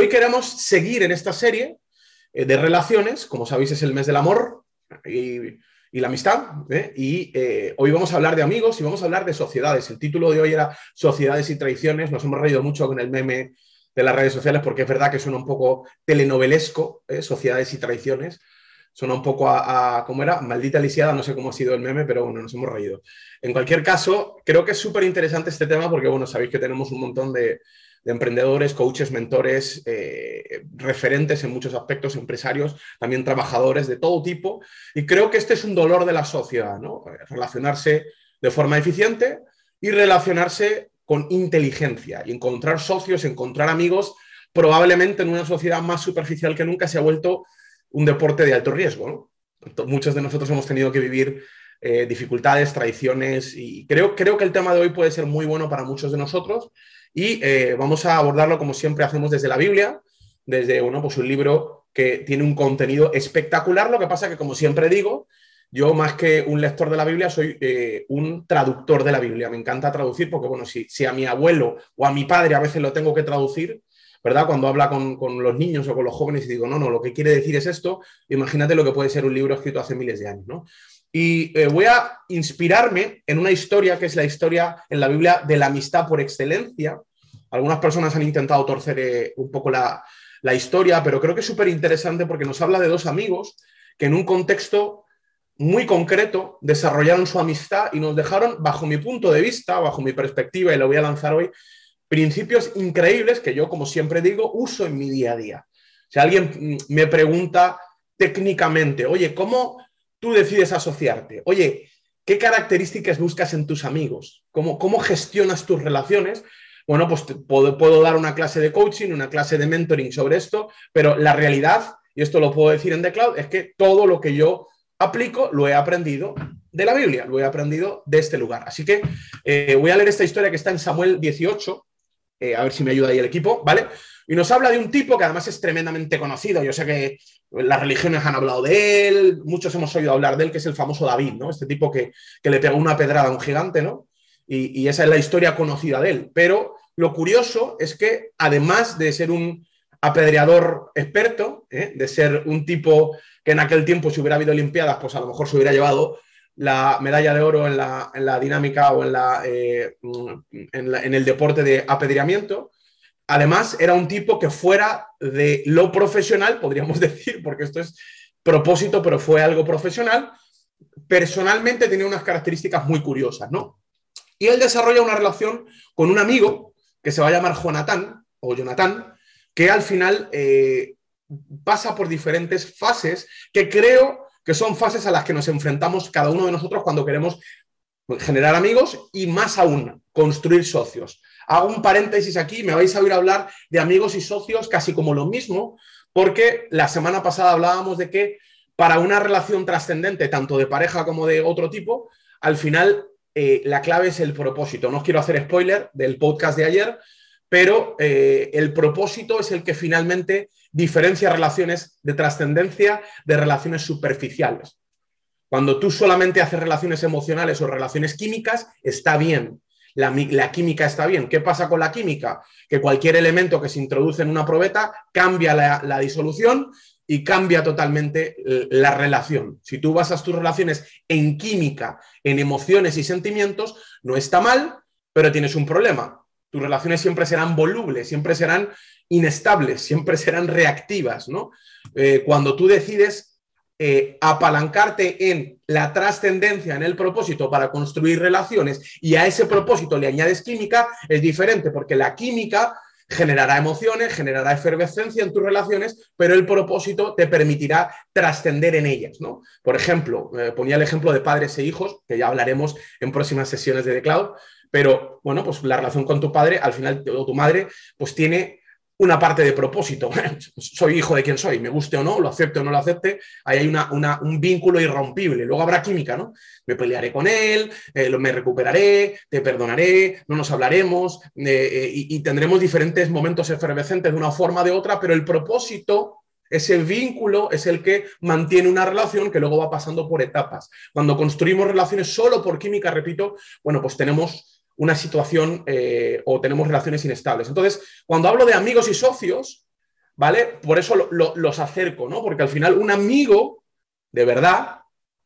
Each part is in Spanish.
hoy queremos seguir en esta serie eh, de relaciones, como sabéis es el mes del amor y, la amistad, ¿eh? y eh, hoy vamos a hablar de amigos y vamos a hablar de sociedades. El título de hoy era Sociedades y Traiciones, nos hemos reído mucho con el meme de las redes sociales porque es verdad que suena un poco telenovelesco, Sociedades y Traiciones, suena un poco a, ¿cómo era? Maldita lisiada, no sé cómo ha sido el meme, pero bueno, nos hemos reído. En cualquier caso, creo que es súper interesante este tema porque, bueno, sabéis que tenemos un montón de, de emprendedores, coaches, mentores, eh, referentes en muchos aspectos, empresarios, también trabajadores de todo tipo. Y creo que este es un dolor de la sociedad, ¿no? Relacionarse de forma eficiente y relacionarse con inteligencia y encontrar socios, encontrar amigos, probablemente en una sociedad más superficial que nunca se ha vuelto un deporte de alto riesgo. Muchos de nosotros hemos tenido que vivir eh, dificultades, traiciones y creo, creo que el tema de hoy puede ser muy bueno para muchos de nosotros y eh, vamos a abordarlo como siempre hacemos desde la Biblia, desde bueno, pues un libro que tiene un contenido espectacular. Lo que pasa que, como siempre digo, yo más que un lector de la Biblia, soy eh, un traductor de la Biblia. Me encanta traducir porque, bueno, si, si, a mi abuelo o a mi padre a veces lo tengo que traducir, ¿verdad? Cuando habla con, con, los niños o con los jóvenes y digo, no, no, lo que quiere decir es esto, imagínate lo que puede ser un libro escrito hace miles de años, ¿no? Y eh, voy a inspirarme en una historia que es la historia en la Biblia de la amistad por excelencia. Algunas personas han intentado torcer eh, un poco la, historia, pero creo que es súper interesante porque nos habla de dos amigos que en un contexto muy concreto desarrollaron su amistad y nos dejaron, bajo mi punto de vista, bajo mi perspectiva, y lo voy a lanzar hoy, principios increíbles que yo, como siempre digo, uso en mi día a día. Si alguien mm, me pregunta técnicamente, oye, ¿cómo tú decides asociarte. Oye, ¿qué características buscas en tus amigos? ¿Cómo, cómo gestionas tus relaciones? Bueno, pues puedo, puedo, dar una clase de coaching, una clase de mentoring sobre esto, pero la realidad, y esto lo puedo decir en The Cloud, es que todo lo que yo aplico lo he aprendido de la Biblia, lo he aprendido de este lugar. Así que eh, voy a leer esta historia que está en Samuel 18, eh, a ver si me ayuda ahí el equipo, ¿vale? Y nos habla de un tipo que además es tremendamente conocido. Yo sé que las religiones han hablado de él, muchos hemos oído hablar de él, que es el famoso David, ¿no? Este tipo que, le pegó una pedrada a un gigante, ¿no? Y, esa es la historia conocida de él. Pero lo curioso es que además de ser un apedreador experto, ¿eh? de ser un tipo que en aquel tiempo, si hubiera habido Olimpiadas, pues a lo mejor se hubiera llevado la medalla de oro en la, dinámica o en, la, eh, en, el deporte de apedreamiento, Además, era un tipo que fuera de lo profesional, podríamos decir, porque esto es propósito, pero fue algo profesional, personalmente tenía unas características muy curiosas, ¿no? Y él desarrolla una relación con un amigo que se va a llamar Jonathan, o Jonathan, que al final eh, pasa por diferentes fases que creo que son fases a las que nos enfrentamos cada uno de nosotros cuando queremos generar amigos y más aún construir socios. Hago un paréntesis aquí, me vais a oír hablar de amigos y socios casi como lo mismo, porque la semana pasada hablábamos de que para una relación trascendente, tanto de pareja como de otro tipo, al final eh, la clave es el propósito. No os quiero hacer spoiler del podcast de ayer, pero eh, el propósito es el que finalmente diferencia relaciones de trascendencia de relaciones superficiales. Cuando tú solamente haces relaciones emocionales o relaciones químicas, está bien la, química está bien. ¿Qué pasa con la química? Que cualquier elemento que se introduce en una probeta cambia la, disolución y cambia totalmente la relación. Si tú basas tus relaciones en química, en emociones y sentimientos, no está mal, pero tienes un problema. Tus relaciones siempre serán volubles, siempre serán inestables, siempre serán reactivas, ¿no? Eh, cuando tú decides eh, apalancarte en la trascendencia, en el propósito para construir relaciones y a ese propósito le añades química, es diferente porque la química generará emociones, generará efervescencia en tus relaciones, pero el propósito te permitirá trascender en ellas, ¿no? Por ejemplo, eh, ponía el ejemplo de padres e hijos, que ya hablaremos en próximas sesiones de The Cloud, pero bueno, pues la relación con tu padre, al final, o tu madre, pues tiene una parte de propósito. soy hijo de quien soy, me guste o no, lo acepte o no lo acepte, ahí hay una, un vínculo irrompible. Luego habrá química, ¿no? Me pelearé con él, eh, me recuperaré, te perdonaré, no nos hablaremos eh, eh, y, y, tendremos diferentes momentos efervescentes de una forma o de otra, pero el propósito, ese vínculo es el que mantiene una relación que luego va pasando por etapas. Cuando construimos relaciones solo por química, repito, bueno, pues tenemos una situación eh, o tenemos relaciones inestables. Entonces, cuando hablo de amigos y socios, ¿vale? Por eso los acerco, ¿no? Porque al final un amigo, de verdad,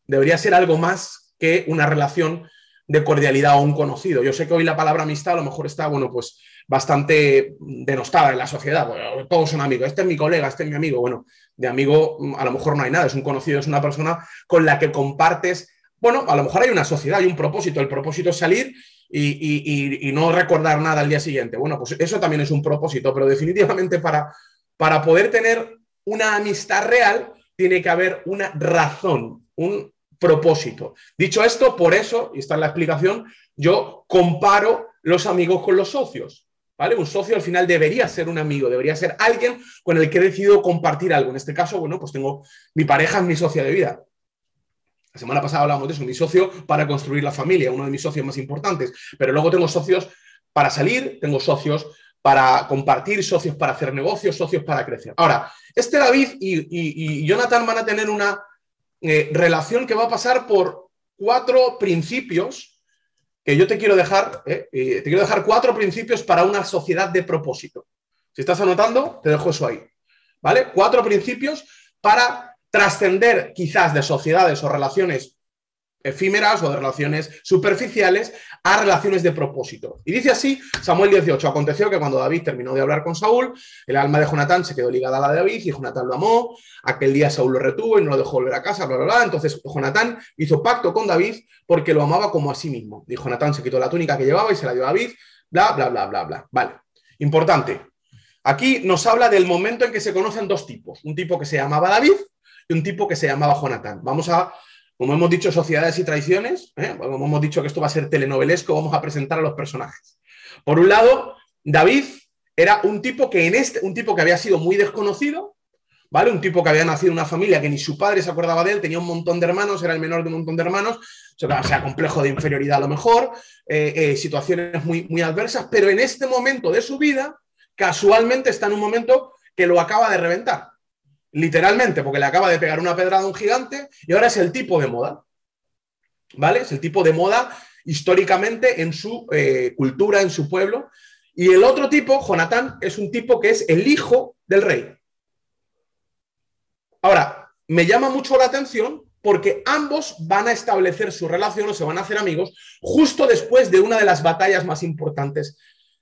debería ser algo más que una relación de cordialidad o un conocido. Yo sé que hoy la palabra amistad a lo mejor está, bueno, pues bastante denostada en la sociedad. todos son amigos. Este es mi colega, este es mi amigo. Bueno, de amigo a lo mejor no hay nada. Es un conocido, es una persona con la que compartes. Bueno, a lo mejor hay una sociedad, hay un propósito. El propósito es salir y, no recordar nada al día siguiente. Bueno, pues eso también es un propósito, pero definitivamente para poder tener una amistad real, tiene que haber una razón, un propósito. Dicho esto, por eso, y esta es la explicación, yo comparo los amigos con los socios. ¿Vale? Un socio al final debería ser un amigo, debería ser alguien con el que he decidido compartir algo. En este caso, bueno, pues tengo mi pareja, es mi socia de vida. La semana pasada hablábamos de eso, mi socio para construir la familia, uno de mis socios más importantes. Pero luego tengo socios para salir, tengo socios para compartir, socios para hacer negocios, socios para crecer. Ahora, este David y, Jonathan van a tener una eh, relación que va a pasar por cuatro principios que yo te quiero dejar, eh, te quiero dejar cuatro principios para una sociedad de propósito. Si estás anotando, te dejo eso ahí. ¿Vale? Cuatro principios para trascender quizás de sociedades o relaciones efímeras o de relaciones superficiales a relaciones de propósito. Y dice así Samuel 18, aconteció que cuando David terminó de hablar con Saúl, el alma de Jonatán se quedó ligada a la de David y Jonatán lo amó, aquel día Saúl lo retuvo y no lo dejó volver a casa, bla, bla, bla. Entonces Jonatán hizo pacto con David porque lo amaba como a sí mismo. Y Jonatán se quitó la túnica que llevaba y se la dio a David, bla, bla, bla, bla, bla. Vale, importante. Aquí nos habla del momento en que se conocen dos tipos, un tipo que se llamaba David y un tipo que se llamaba Jonatán. Vamos a como hemos dicho, sociedades y traiciones, ¿eh? como hemos dicho que esto va a ser telenovelesco, vamos a presentar a los personajes. Por un lado, David era un tipo que en este, un tipo que había sido muy desconocido, ¿vale? Un tipo que había nacido en una familia que ni su padre se acordaba de él, tenía un montón de hermanos, era el menor de un montón de hermanos, o sea, complejo de inferioridad a lo mejor, eh, eh, situaciones muy, muy adversas, pero en este momento de su vida, casualmente está en un momento que lo acaba de reventar literalmente, porque le acaba de pegar una pedrada a un gigante y ahora es el tipo de moda. ¿Vale? Es el tipo de moda históricamente en su eh, cultura, en su pueblo. Y el otro tipo, Jonatán, es un tipo que es el hijo del rey. Ahora, me llama mucho la atención porque ambos van a establecer su relación o se van a hacer amigos justo después de una de las batallas más importantes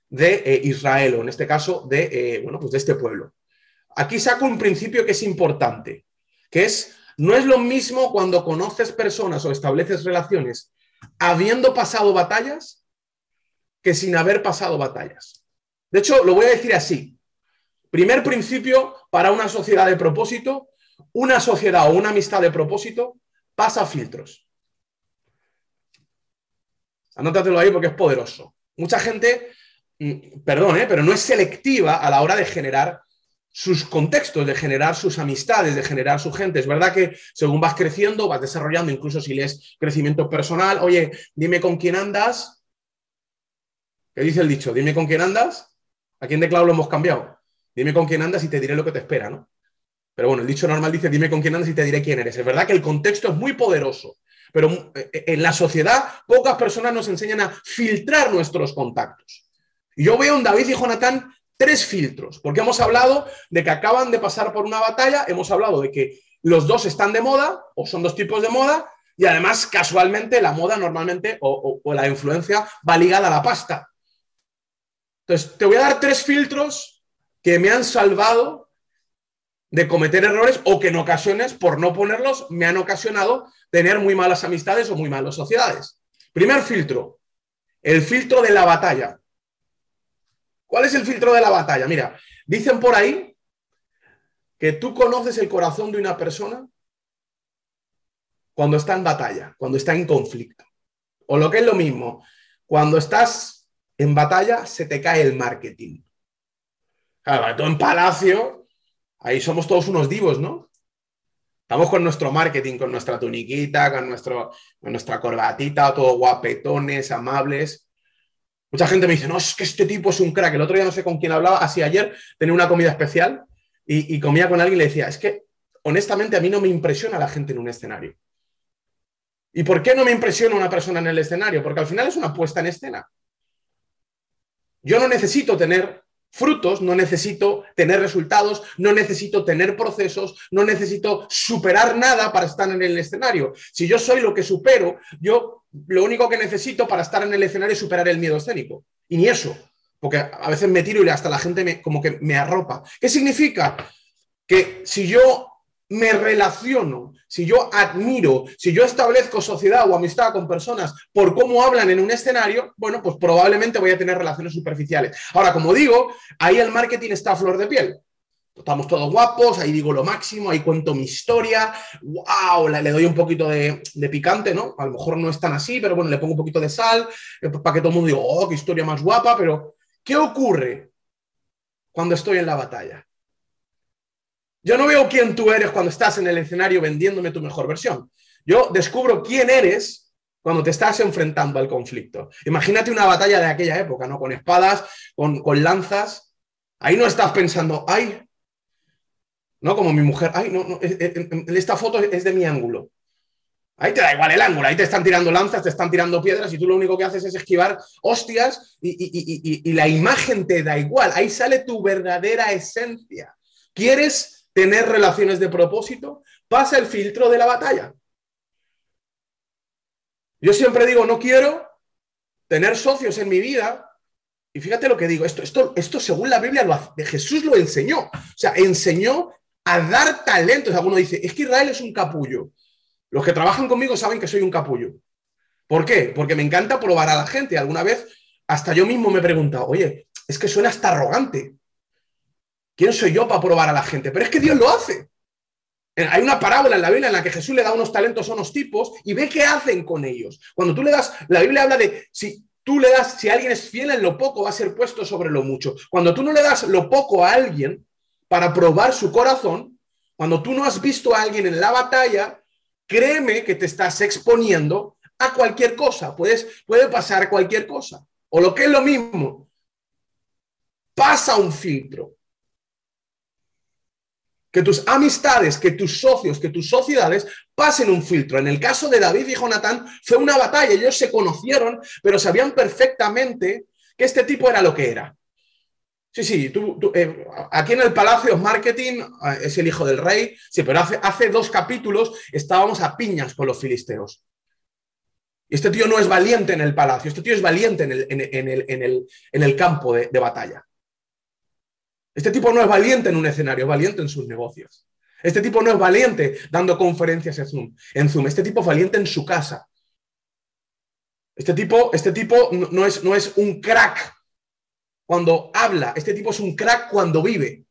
de eh, Israel, o en este caso de, eh, bueno, pues de este pueblo. Aquí saco un principio que es importante, que es, no es lo mismo cuando conoces personas o estableces relaciones habiendo pasado batallas que sin haber pasado batallas. De hecho, lo voy a decir así. Primer principio para una sociedad de propósito, una sociedad o una amistad de propósito pasa filtros. Anótatelo ahí porque es poderoso. Mucha gente, mm, perdón, ¿eh? pero no es selectiva a la hora de generar sus contextos, de generar sus amistades, de generar su gente. Es verdad que según vas creciendo, vas desarrollando, incluso si lees crecimiento personal, oye, dime con quién andas. ¿Qué dice el dicho? Dime con quién andas. ¿A quién de clavo lo hemos cambiado? Dime con quién andas y te diré lo que te espera, ¿no? Pero bueno, el dicho normal dice, dime con quién andas y te diré quién eres. Es verdad que el contexto es muy poderoso, pero eh, en la sociedad pocas personas nos enseñan a filtrar nuestros contactos. Y yo veo un David y Jonathan tres filtros, porque hemos hablado de que acaban de pasar por una batalla, hemos hablado de que los dos están de moda o son dos tipos de moda y además casualmente la moda normalmente o, la influencia va ligada a la pasta. Entonces, te voy a dar tres filtros que me han salvado de cometer errores o que en ocasiones, por no ponerlos, me han ocasionado tener muy malas amistades o muy malas sociedades. Primer filtro, el filtro de la batalla. ¿Cuál es el filtro de la batalla? Mira, dicen por ahí que tú conoces el corazón de una persona cuando está en batalla, cuando está en conflicto. O lo que es lo mismo, cuando estás en batalla se te cae el marketing. Claro, tú en palacio, ahí somos todos unos divos, ¿no? Estamos con nuestro marketing, con nuestra tuniquita, con, con nuestra corbatita, todo guapetones, amables. Mucha gente me dice, no, es que este tipo es un crack. El otro día no sé con quién hablaba, así ayer tenía una comida especial y, comía con alguien y le decía, es que honestamente a mí no me impresiona la gente en un escenario. ¿Y por qué no me impresiona una persona en el escenario? Porque al final es una puesta en escena. Yo no necesito tener frutos, no necesito tener resultados, no necesito tener procesos, no necesito superar nada para estar en el escenario. Si yo soy lo que supero, yo lo único que necesito para estar en el escenario es superar el miedo escénico. Y ni eso, porque a veces me tiro y hasta la gente me, como que me arropa. ¿Qué significa? Que si yo me relaciono, si yo admiro, si yo establezco sociedad o amistad con personas por cómo hablan en un escenario, bueno, pues probablemente voy a tener relaciones superficiales. Ahora, como digo, ahí el marketing está a flor de piel. Estamos todos guapos, ahí digo lo máximo, ahí cuento mi historia, wow, le, doy un poquito de, picante, ¿no? A lo mejor no es tan así, pero bueno, le pongo un poquito de sal eh, para que todo el mundo diga, oh, qué historia más guapa, pero ¿qué ocurre cuando estoy en la batalla? Yo no veo quién tú eres cuando estás en el escenario vendiéndome tu mejor versión. Yo descubro quién eres cuando te estás enfrentando al conflicto. Imagínate una batalla de aquella época, ¿no? Con espadas, con, lanzas. Ahí no estás pensando, ay, no como mi mujer, ay, no, no esta foto es de mi ángulo. Ahí te da igual el ángulo, ahí te están tirando lanzas, te están tirando piedras y tú lo único que haces es esquivar hostias y, y la imagen te da igual. Ahí sale tu verdadera esencia. ¿Quieres tener relaciones de propósito, pasa el filtro de la batalla. Yo siempre digo, no quiero tener socios en mi vida. Y fíjate lo que digo, esto, esto, esto según la Biblia lo Jesús lo enseñó. O sea, enseñó a dar talentos. Alguno dice, es que Israel es un capullo. Los que trabajan conmigo saben que soy un capullo. ¿Por qué? Porque me encanta probar a la gente. Alguna vez hasta yo mismo me he preguntado, oye, es que suena hasta arrogante. ¿Quién soy yo para probar a la gente? Pero es que Dios lo hace. Eh, hay una parábola en la Biblia en la que Jesús le da unos talentos a unos tipos y ve qué hacen con ellos. Cuando tú le das, la Biblia habla de si tú le das, si alguien es fiel en lo poco, va a ser puesto sobre lo mucho. Cuando tú no le das lo poco a alguien para probar su corazón, cuando tú no has visto a alguien en la batalla, créeme que te estás exponiendo a cualquier cosa. Puedes, puede pasar cualquier cosa. O lo que es lo mismo, pasa un filtro que tus amistades, que tus socios, que tus sociedades pasen un filtro. En el caso de David y Jonatán fue una batalla, ellos se conocieron, pero sabían perfectamente que este tipo era lo que era. Sí, sí, tú, eh, aquí en el Palacio Marketing eh, es el hijo del rey, sí, pero hace, hace dos capítulos estábamos a piñas con los filisteos. Este tío no es valiente en el palacio, este tío es valiente en el, en el, campo de batalla. Este tipo no es valiente en un escenario, es valiente en sus negocios. Este tipo no es valiente dando conferencias en Zoom. En Zoom. Este tipo es valiente en su casa. Este tipo, este tipo no, es, no es un crack cuando habla. Este tipo es un crack cuando vive.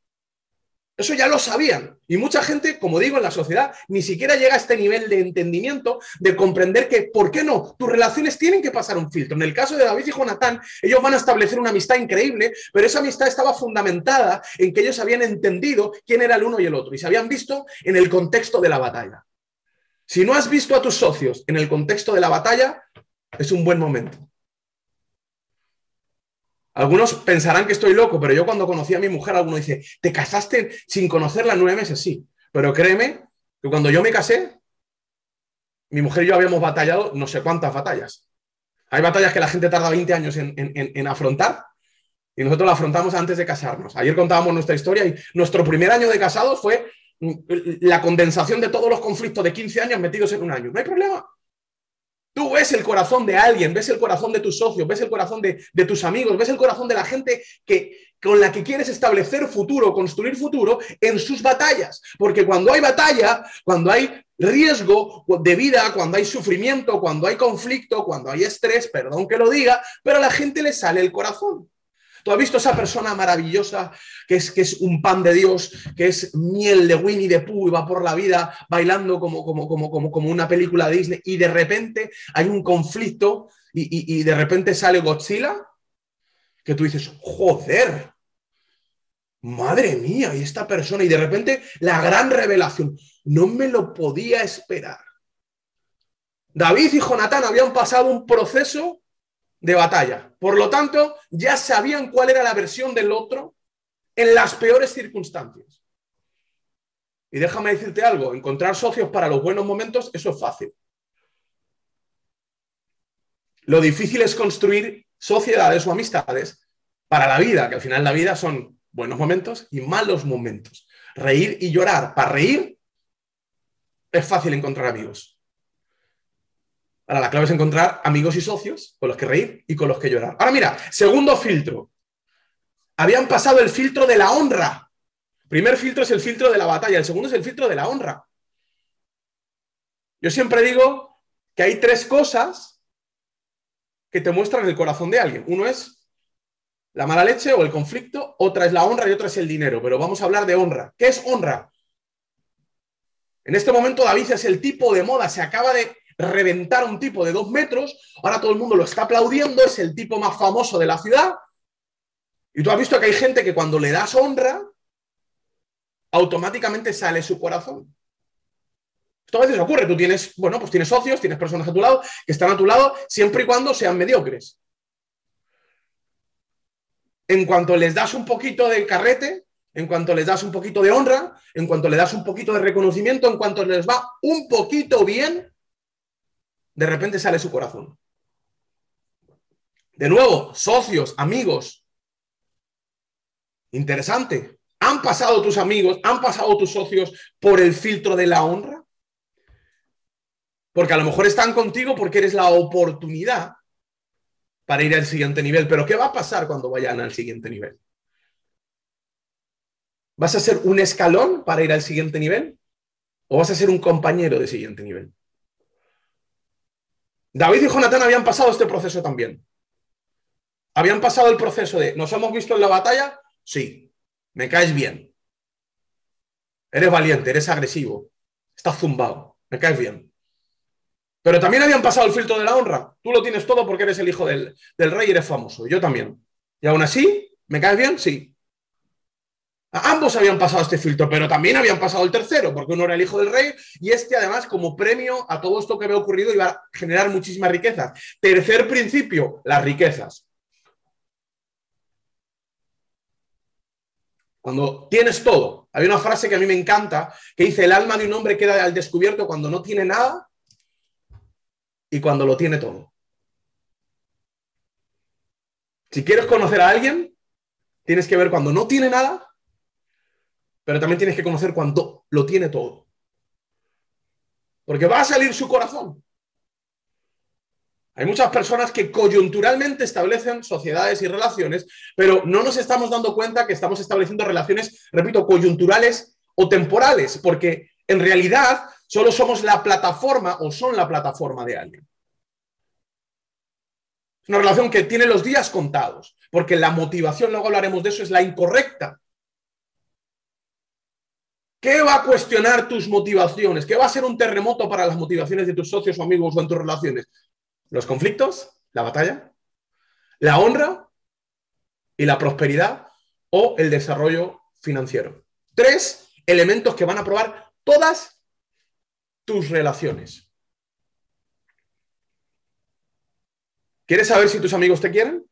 Eso ya lo sabían. Y mucha gente, como digo, en la sociedad, ni siquiera llega a este nivel de entendimiento, de comprender que, ¿por qué no? Tus relaciones tienen que pasar un filtro. En el caso de David y Jonatán, ellos van a establecer una amistad increíble, pero esa amistad estaba fundamentada en que ellos habían entendido quién era el uno y el otro y se habían visto en el contexto de la batalla. Si no has visto a tus socios en el contexto de la batalla, es un buen momento. Algunos pensarán que estoy loco, pero yo cuando conocí a mi mujer, alguno dice, ¿te casaste sin conocerla nueve meses? Sí, pero créeme que cuando yo me casé, mi mujer y yo habíamos batallado no sé cuántas batallas. Hay batallas que la gente tarda 20 años en, afrontar y nosotros la afrontamos antes de casarnos. Ayer contábamos nuestra historia y nuestro primer año de casados fue la condensación de todos los conflictos de 15 años metidos en un año. No hay problema. Tú ves el corazón de alguien, ves el corazón de tus socios, ves el corazón de, tus amigos, ves el corazón de la gente que, con la que quieres establecer futuro, construir futuro en sus batallas. Porque cuando hay batalla, cuando hay riesgo de vida, cuando hay sufrimiento, cuando hay conflicto, cuando hay estrés, perdón que lo diga, pero a la gente le sale el corazón. Tú has visto esa persona maravillosa que es, que es un pan de Dios, que es miel de Winnie the Pooh y va por la vida bailando como, como, como, como, como una película de Disney y de repente hay un conflicto y, y de repente sale Godzilla, que tú dices, joder, madre mía, y esta persona, y de repente la gran revelación, no me lo podía esperar. David y Jonatán habían pasado un proceso de batalla. Por lo tanto, ya sabían cuál era la versión del otro en las peores circunstancias. Y déjame decirte algo, encontrar socios para los buenos momentos, eso es fácil. Lo difícil es construir sociedades o amistades para la vida, que al final la vida son buenos momentos y malos momentos. Reír y llorar. Para reír es fácil encontrar amigos. Ahora, la clave es encontrar amigos y socios con los que reír y con los que llorar. Ahora mira, segundo filtro. Habían pasado el filtro de la honra. Primer filtro es el filtro de la batalla, el segundo es el filtro de la honra. Yo siempre digo que hay tres cosas que te muestran el corazón de alguien. Uno es la mala leche o el conflicto, otra es la honra y otra es el dinero. Pero vamos a hablar de honra. ¿Qué es honra? En este momento David es el tipo de moda, se acaba de reventar un tipo de dos metros, ahora todo el mundo lo está aplaudiendo, es el tipo más famoso de la ciudad. Y tú has visto que hay gente que cuando le das honra, automáticamente sale su corazón. Esto a veces ocurre, tú tienes, bueno, pues tienes socios, tienes personas a tu lado que están a tu lado siempre y cuando sean mediocres. En cuanto les das un poquito de carrete, en cuanto les das un poquito de honra, en cuanto le das un poquito de reconocimiento, en cuanto les va un poquito bien, de repente sale su corazón. De nuevo, socios, amigos. Interesante. ¿Han pasado tus amigos, han pasado tus socios por el filtro de la honra? Porque a lo mejor están contigo porque eres la oportunidad para ir al siguiente nivel. Pero ¿qué va a pasar cuando vayan al siguiente nivel? ¿Vas a ser un escalón para ir al siguiente nivel? ¿O vas a ser un compañero de siguiente nivel? David y Jonatán habían pasado este proceso también. Habían pasado el proceso de, ¿nos hemos visto en la batalla? Sí, me caes bien. Eres valiente, eres agresivo, estás zumbado, me caes bien. Pero también habían pasado el filtro de la honra. Tú lo tienes todo porque eres el hijo del, del rey y eres famoso. Yo también. Y aún así, ¿me caes bien? Sí. Ambos habían pasado este filtro, pero también habían pasado el tercero, porque uno era el hijo del rey y este además como premio a todo esto que había ocurrido iba a generar muchísimas riquezas. Tercer principio, las riquezas. Cuando tienes todo, hay una frase que a mí me encanta que dice, el alma de un hombre queda al descubierto cuando no tiene nada y cuando lo tiene todo. Si quieres conocer a alguien, tienes que ver cuando no tiene nada pero también tienes que conocer cuando lo tiene todo. Porque va a salir su corazón. Hay muchas personas que coyunturalmente establecen sociedades y relaciones, pero no nos estamos dando cuenta que estamos estableciendo relaciones, repito, coyunturales o temporales, porque en realidad solo somos la plataforma o son la plataforma de alguien. Es una relación que tiene los días contados, porque la motivación, luego hablaremos de eso, es la incorrecta. ¿Qué va a cuestionar tus motivaciones? ¿Qué va a ser un terremoto para las motivaciones de tus socios o amigos o en tus relaciones? ¿Los conflictos? ¿La batalla? ¿La honra? ¿Y la prosperidad? ¿O el desarrollo financiero? Tres elementos que van a probar todas tus relaciones. ¿Quieres saber si tus amigos te quieren?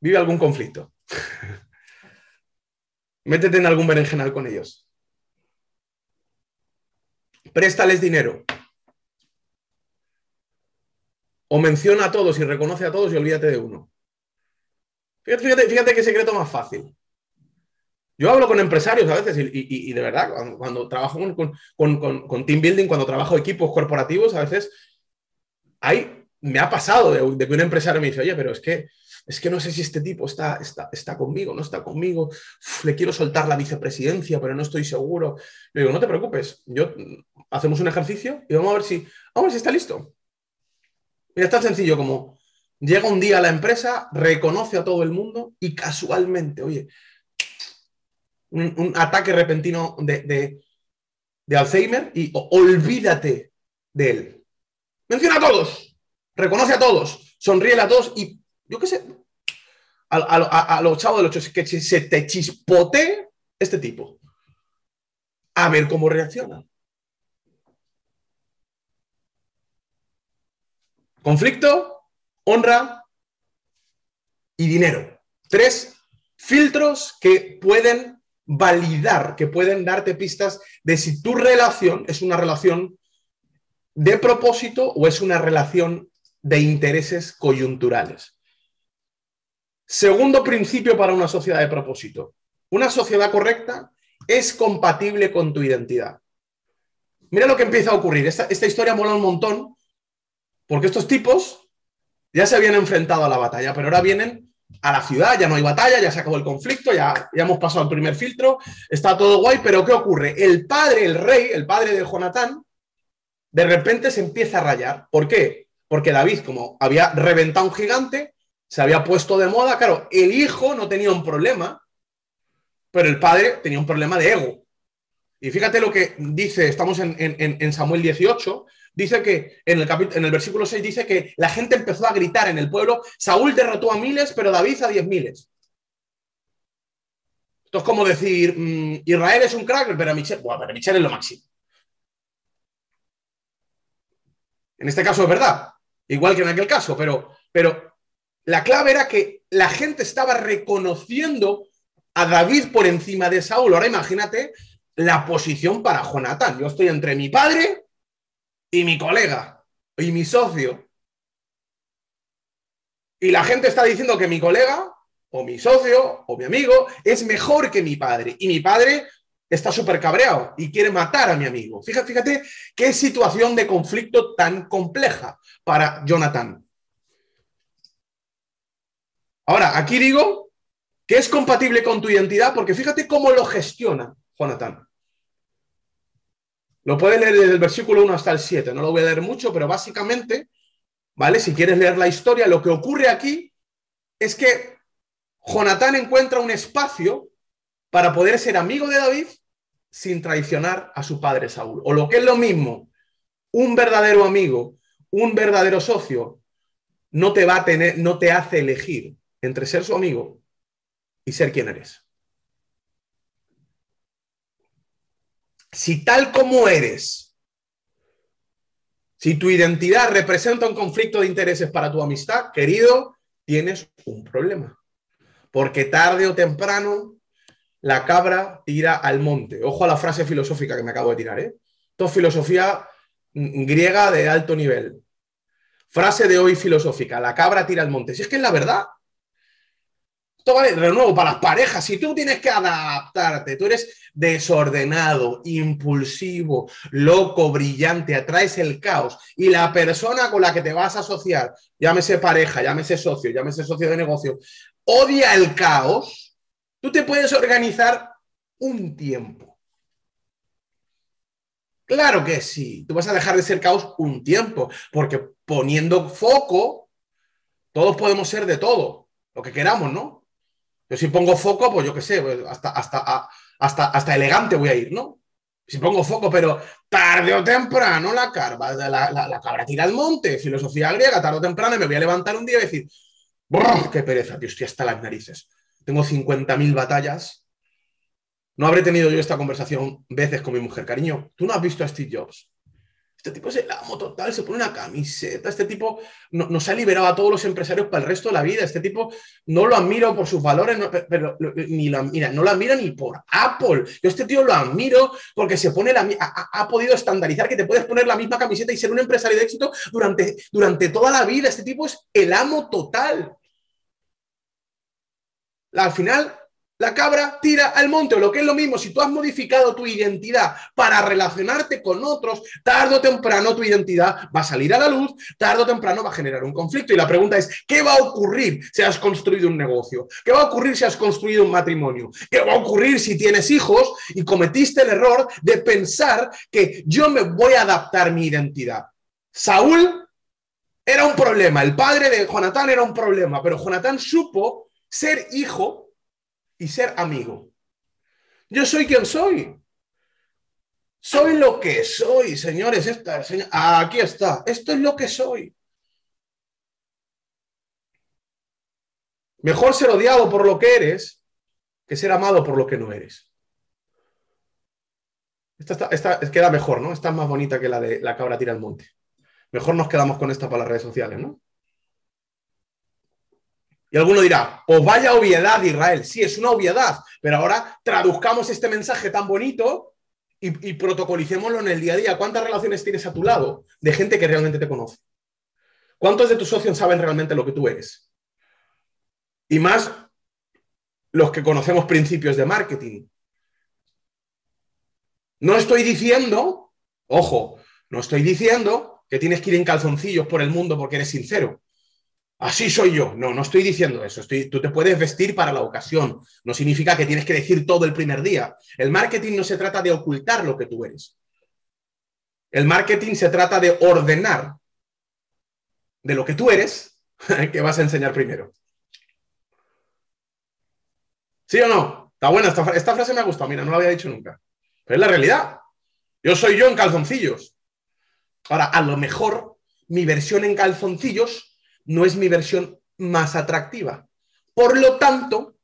Vive algún conflicto. Métete en algún berenjenal con ellos. Préstales dinero. O menciona a todos y reconoce a todos y olvídate de uno. Fíjate, qué secreto más fácil. Yo hablo con empresarios a veces y, de verdad, cuando, trabajo con, team building, cuando trabajo equipos corporativos, a veces hay, me ha pasado de, de que un empresario me dice, oye, pero es que es que no sé si este tipo está, está, está conmigo, no está conmigo, le quiero soltar la vicepresidencia, pero no estoy seguro. Le digo, no te preocupes, yo, hacemos un ejercicio y vamos a ver si, vamos si está listo. Y es tan sencillo como llega un día a la empresa, reconoce a todo el mundo y casualmente, oye, un, ataque repentino de, de Alzheimer y olvídate de él. Menciona a todos, reconoce a todos, sonríe a todos y yo qué sé, a, los chavos de los que se te chispote este tipo. A ver cómo reacciona. Conflicto, honra y dinero. Tres filtros que pueden validar, que pueden darte pistas de si tu relación es una relación de propósito o es una relación de intereses coyunturales. Segundo principio para una sociedad de propósito. Una sociedad correcta es compatible con tu identidad. Mira lo que empieza a ocurrir. Esta, historia mola un montón porque estos tipos ya se habían enfrentado a la batalla, pero ahora vienen a la ciudad, ya no hay batalla, ya se acabó el conflicto, ya, ya hemos pasado el primer filtro, está todo guay, pero ¿qué ocurre? El padre, el rey, el padre de Jonatán, de repente se empieza a rayar. ¿Por qué? Porque David, como había reventado un gigante, se había puesto de moda, claro, el hijo no tenía un problema, pero el padre tenía un problema de ego. Y fíjate lo que dice, estamos en, Samuel 18, dice que en el, en el versículo 6 dice que la gente empezó a gritar en el pueblo, Saúl derrotó a miles, pero David a diez miles. Esto es como decir, mm, Israel es un crack, pero Michel, bueno, Michel es lo máximo. En este caso es verdad, igual que en aquel caso, pero, pero la clave era que la gente estaba reconociendo a David por encima de Saúl. Ahora imagínate la posición para Jonatán. Yo estoy entre mi padre y mi colega y mi socio. Y la gente está diciendo que mi colega o mi socio o mi amigo es mejor que mi padre. Y mi padre está súper cabreado y quiere matar a mi amigo. Fíjate, fíjate qué situación de conflicto tan compleja para Jonathan. Ahora, aquí digo que es compatible con tu identidad, porque fíjate cómo lo gestiona Jonathan. Lo puedes leer desde el versículo 1 hasta el 7, no lo voy a leer mucho, pero básicamente, ¿vale? Si quieres leer la historia, lo que ocurre aquí es que Jonatán encuentra un espacio para poder ser amigo de David sin traicionar a su padre Saúl. O lo que es lo mismo, un verdadero amigo, un verdadero socio, no te va a tener, no te hace elegir entre ser su amigo y ser quien eres. Si tal como eres, si tu identidad representa un conflicto de intereses para tu amistad, querido, tienes un problema. Porque tarde o temprano la cabra tira al monte. Ojo a la frase filosófica que me acabo de tirar. ¿eh? Esto es filosofía griega de alto nivel. Frase de hoy filosófica, la cabra tira al monte. Si es que es la verdad, esto vale de nuevo para las parejas. Si tú tienes que adaptarte, tú eres desordenado, impulsivo, loco, brillante, atraes el caos y la persona con la que te vas a asociar, llámese pareja, llámese socio, llámese socio de negocio, odia el caos, tú te puedes organizar un tiempo. Claro que sí, tú vas a dejar de ser caos un tiempo, porque poniendo foco, todos podemos ser de todo, lo que queramos, ¿no? Si pongo foco, pues yo qué sé, pues hasta, hasta, hasta, hasta elegante voy a ir, ¿no? Si pongo foco, pero tarde o temprano la, carva, la, cabra tira al monte, filosofía griega, tarde o temprano me voy a levantar un día y decir, ¡qué pereza, tío! Estoy hasta las narices. Tengo 50.000 batallas. No habré tenido yo esta conversación veces con mi mujer. Cariño, ¿tú no has visto a Steve Jobs? Este tipo es el amo total, se pone una camiseta. Este tipo nos ha liberado a todos los empresarios para el resto de la vida. Este tipo no lo admiro por sus valores, pero ni lo, mira, no lo admiro ni por Apple. Yo este tío lo admiro porque se pone la, ha, podido estandarizar que te puedes poner la misma camiseta y ser un empresario de éxito durante, durante toda la vida. Este tipo es el amo total. Al final, la cabra tira al monte, o lo que es lo mismo, si tú has modificado tu identidad para relacionarte con otros, tarde o temprano tu identidad va a salir a la luz, tarde o temprano va a generar un conflicto. Y la pregunta es, ¿qué va a ocurrir si has construido un negocio? ¿Qué va a ocurrir si has construido un matrimonio? ¿Qué va a ocurrir si tienes hijos y cometiste el error de pensar que yo me voy a adaptar mi identidad? Saúl era un problema, el padre de Jonatán era un problema, pero Jonatán supo ser hijo y ser amigo. Yo soy quien soy. Soy lo que soy, señores. Esta, aquí está. Esto es lo que soy. Mejor ser odiado por lo que eres que ser amado por lo que no eres. Esta, esta, queda mejor, ¿no? Esta es más bonita que la de la cabra tira al monte. Mejor nos quedamos con esta para las redes sociales, ¿no? Y alguno dirá, pues vaya obviedad Israel. Sí, es una obviedad, pero ahora traduzcamos este mensaje tan bonito y, y, protocolicémoslo en el día a día. ¿Cuántas relaciones tienes a tu lado de gente que realmente te conoce? ¿Cuántos de tus socios saben realmente lo que tú eres? Y más los que conocemos principios de marketing. No estoy diciendo, ojo, no estoy diciendo que tienes que ir en calzoncillos por el mundo porque eres sincero. Así soy yo. No, no estoy diciendo eso. tú te puedes vestir para la ocasión. No significa que tienes que decir todo el primer día. El marketing no se trata de ocultar lo que tú eres. El marketing se trata de ordenar de lo que tú eres que vas a enseñar primero. ¿Sí o no? Está buena, esta, esta frase me ha gustado. Mira, no la había dicho nunca. Pero es la realidad. Yo soy yo en calzoncillos. Ahora, a lo mejor mi versión en calzoncillos no es mi versión más atractiva. Por lo tanto,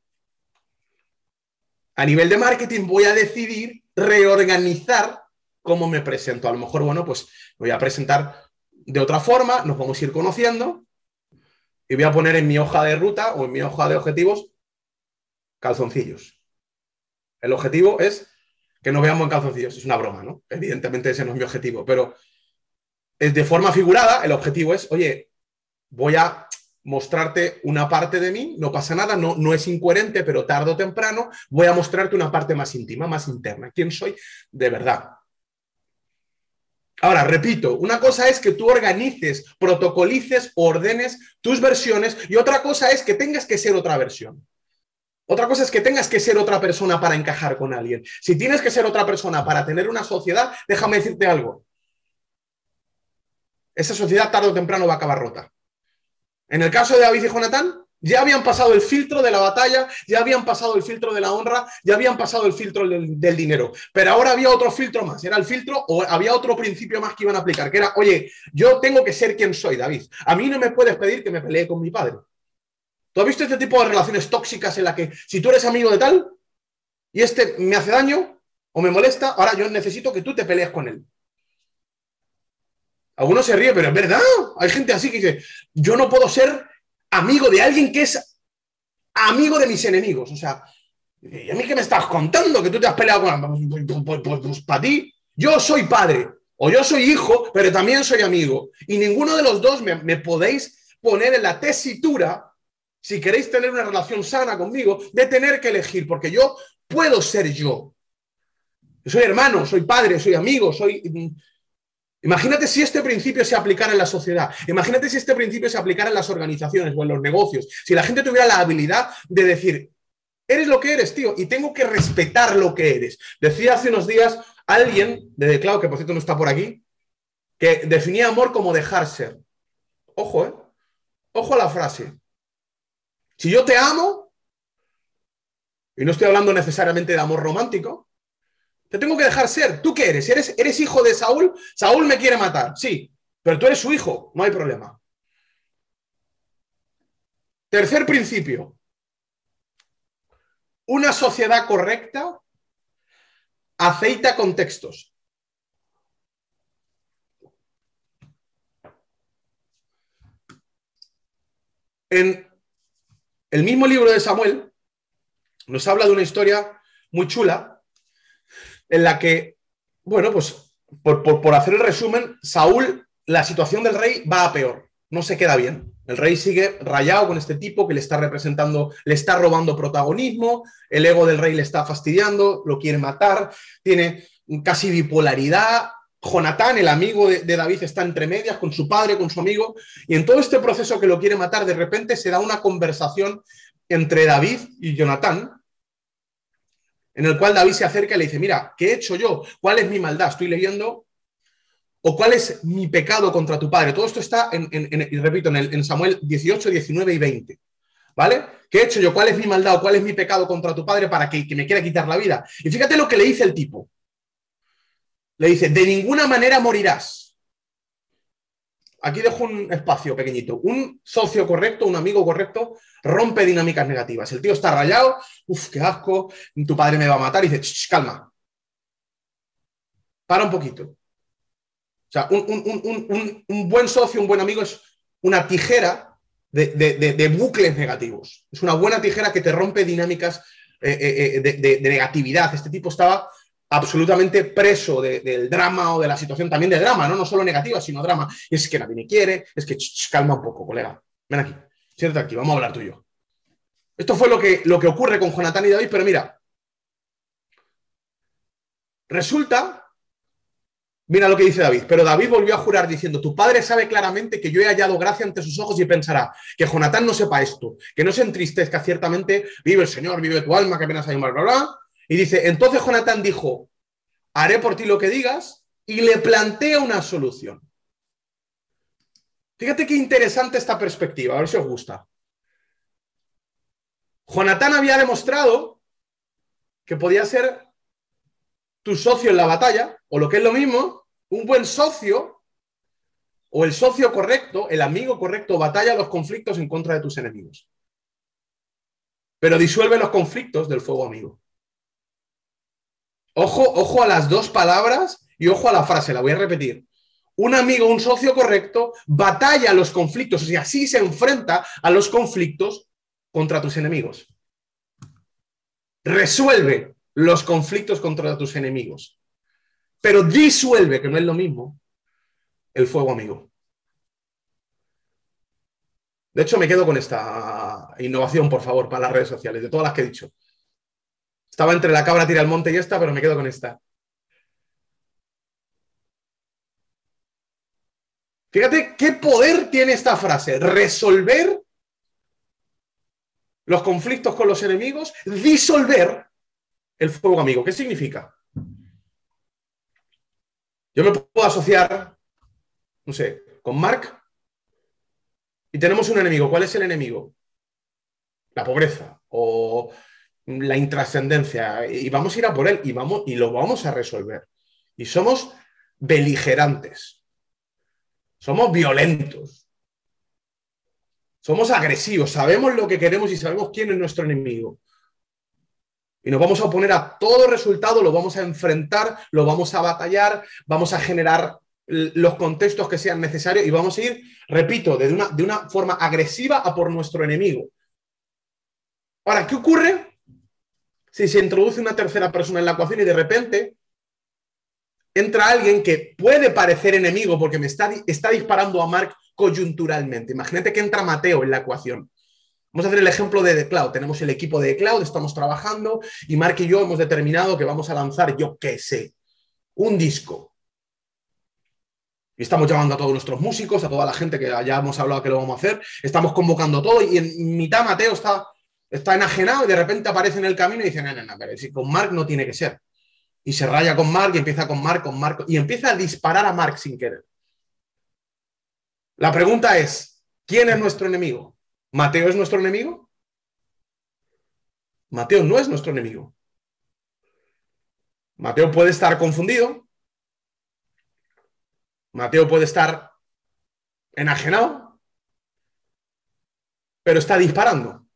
a nivel de marketing voy a decidir reorganizar cómo me presento. A lo mejor, bueno, pues voy a presentar de otra forma, nos vamos a ir conociendo y voy a poner en mi hoja de ruta o en mi hoja de objetivos calzoncillos. El objetivo es que no veamos en calzoncillos. Es una broma, ¿no? Evidentemente ese no es mi objetivo, pero de forma figurada, el objetivo es, oye, voy a mostrarte una parte de mí, no pasa nada, no, no es incoherente, pero tarde o temprano voy a mostrarte una parte más íntima, más interna, quién soy de verdad. Ahora, repito, una cosa es que tú organices, protocolices, ordenes tus versiones y otra cosa es que tengas que ser otra versión. Otra cosa es que tengas que ser otra persona para encajar con alguien. Si tienes que ser otra persona para tener una sociedad, déjame decirte algo. Esa sociedad tarde o temprano va a acabar rota. En el caso de David y Jonathan, ya habían pasado el filtro de la batalla, ya habían pasado el filtro de la honra, ya habían pasado el filtro del, del, dinero. Pero ahora había otro filtro más, era el filtro o había otro principio más que iban a aplicar, que era, oye, yo tengo que ser quien soy, David. A mí no me puedes pedir que me pelee con mi padre. ¿Tú has visto este tipo de relaciones tóxicas en la que si tú eres amigo de tal y este me hace daño o me molesta, ahora yo necesito que tú te pelees con él? Algunos se ríe, pero es verdad. Hay gente así que dice, yo no puedo ser amigo de alguien que es amigo de mis enemigos. O sea, ¿y a mí qué me estás contando? Que tú te has peleado con... Pues, pues, pues, pues para ti, yo soy padre o yo soy hijo, pero también soy amigo. Y ninguno de los dos me, me podéis poner en la tesitura si queréis tener una relación sana conmigo, de tener que elegir, porque yo puedo ser yo. Soy hermano, soy padre, soy amigo, soy... Imagínate si este principio se aplicara en la sociedad, imagínate si este principio se aplicara en las organizaciones o en los negocios, si la gente tuviera la habilidad de decir, eres lo que eres, tío, y tengo que respetar lo que eres. Decía hace unos días alguien de Declao, que por cierto no está por aquí, que definía amor como dejar ser. Ojo, ¿eh? Ojo a la frase. Si yo te amo, y no estoy hablando necesariamente de amor romántico, te tengo que dejar ser. ¿Tú qué eres? ¿Eres, eres hijo de Saúl? Saúl me quiere matar, sí, pero tú eres su hijo, no hay problema. Tercer principio. Una sociedad correcta aceita contextos. En el mismo libro de Samuel nos habla de una historia muy chula en la que, bueno, pues por, hacer el resumen, Saúl, la situación del rey va a peor, no se queda bien. El rey sigue rayado con este tipo que le está representando, le está robando protagonismo, el ego del rey le está fastidiando, lo quiere matar, tiene casi bipolaridad, Jonatán, el amigo de, David, está entre medias con su padre, con su amigo, y en todo este proceso que lo quiere matar, de repente se da una conversación entre David y Jonatán, en el cual David se acerca y le dice, mira, ¿qué he hecho yo? ¿Cuál es mi maldad? Estoy leyendo. ¿O cuál es mi pecado contra tu padre? Todo esto está, en, y repito, en, Samuel 18, 19 y 20. ¿Vale? ¿Qué he hecho yo? ¿Cuál es mi maldad cuál es mi pecado contra tu padre para que, que me quiera quitar la vida? Y fíjate lo que le dice el tipo le dice, de ninguna manera morirás. Aquí dejo un espacio pequeñito. Un socio correcto, un amigo correcto, rompe dinámicas negativas. El tío está rayado, uff, qué asco, tu padre me va a matar, y dice, calma. Para un poquito. O sea, un, buen socio, un buen amigo es una tijera de, bucles negativos. Es una buena tijera que te rompe dinámicas eh, eh, eh, de, negatividad. Este tipo estaba absolutamente preso del drama o de la situación también de drama, ¿no? No solo negativa, sino drama. es que nadie me quiere, es que calma un poco, colega. Ven aquí, siéntate aquí, vamos a hablar tú y yo. Esto fue lo que, lo que ocurre con Jonatán y David, pero mira, resulta, mira lo que dice David, pero David volvió a jurar diciendo, tu padre sabe claramente que yo he hallado gracia ante sus ojos y pensará que Jonatán no sepa esto, que no se entristezca, ciertamente vive el Señor, vive tu alma, que apenas hay mal, bla, bla. Y dice, entonces Jonatán dijo, haré por ti lo que digas y le plantea una solución. Fíjate qué interesante esta perspectiva, a ver si os gusta. Jonatán había demostrado que podía ser tu socio en la batalla, o lo que es lo mismo, un buen socio o el socio correcto, el amigo correcto, batalla los conflictos en contra de tus enemigos. Pero disuelve los conflictos del fuego amigo. Ojo, ojo a las dos palabras y ojo a la frase, la voy a repetir. Un amigo, un socio correcto, batalla los conflictos, y así se enfrenta a los conflictos contra tus enemigos. Resuelve los conflictos contra tus enemigos. Pero disuelve, que no es lo mismo, el fuego amigo. De hecho, me quedo con esta innovación, por favor, para las redes sociales, de todas las que he dicho. Estaba entre la cabra tira al monte y esta, pero me quedo con esta. Fíjate qué poder tiene esta frase. Resolver los conflictos con los enemigos, disolver el fuego amigo. ¿Qué significa? Yo me puedo asociar, no sé, con Mark y tenemos un enemigo. ¿Cuál es el enemigo? La pobreza o la intrascendencia. Y vamos a ir a por él y, vamos, y lo vamos a resolver. Y somos beligerantes. Somos violentos. Somos agresivos. Sabemos lo que queremos y sabemos quién es nuestro enemigo. Y nos vamos a oponer a todo resultado, lo vamos a enfrentar, lo vamos a batallar, vamos a generar los contextos que sean necesarios y vamos a ir, repito, de una, de una forma agresiva a por nuestro enemigo. Ahora, ¿qué ocurre si se introduce una tercera persona en la ecuación y de repente entra alguien que puede parecer enemigo porque me está, está disparando a Mark coyunturalmente? Imagínate que entra Mateo en la ecuación. Vamos a hacer el ejemplo de The Cloud. Tenemos el equipo de The Cloud, estamos trabajando y Mark y yo hemos determinado que vamos a lanzar, yo qué sé, un disco. Y estamos llamando a todos nuestros músicos, a toda la gente que ya hemos hablado que lo vamos a hacer. Estamos convocando todo y en mitad Mateo está, está enajenado y de repente aparece en el camino y dice, no, no, no, pero si con Mark no tiene que ser. Y se raya con Mark y empieza con Mark, con Mark y empieza a disparar a Mark sin querer. La pregunta es, ¿quién es nuestro enemigo? ¿Mateo es nuestro enemigo? Mateo no es nuestro enemigo. Mateo puede estar confundido. Mateo puede estar enajenado. Pero está disparando.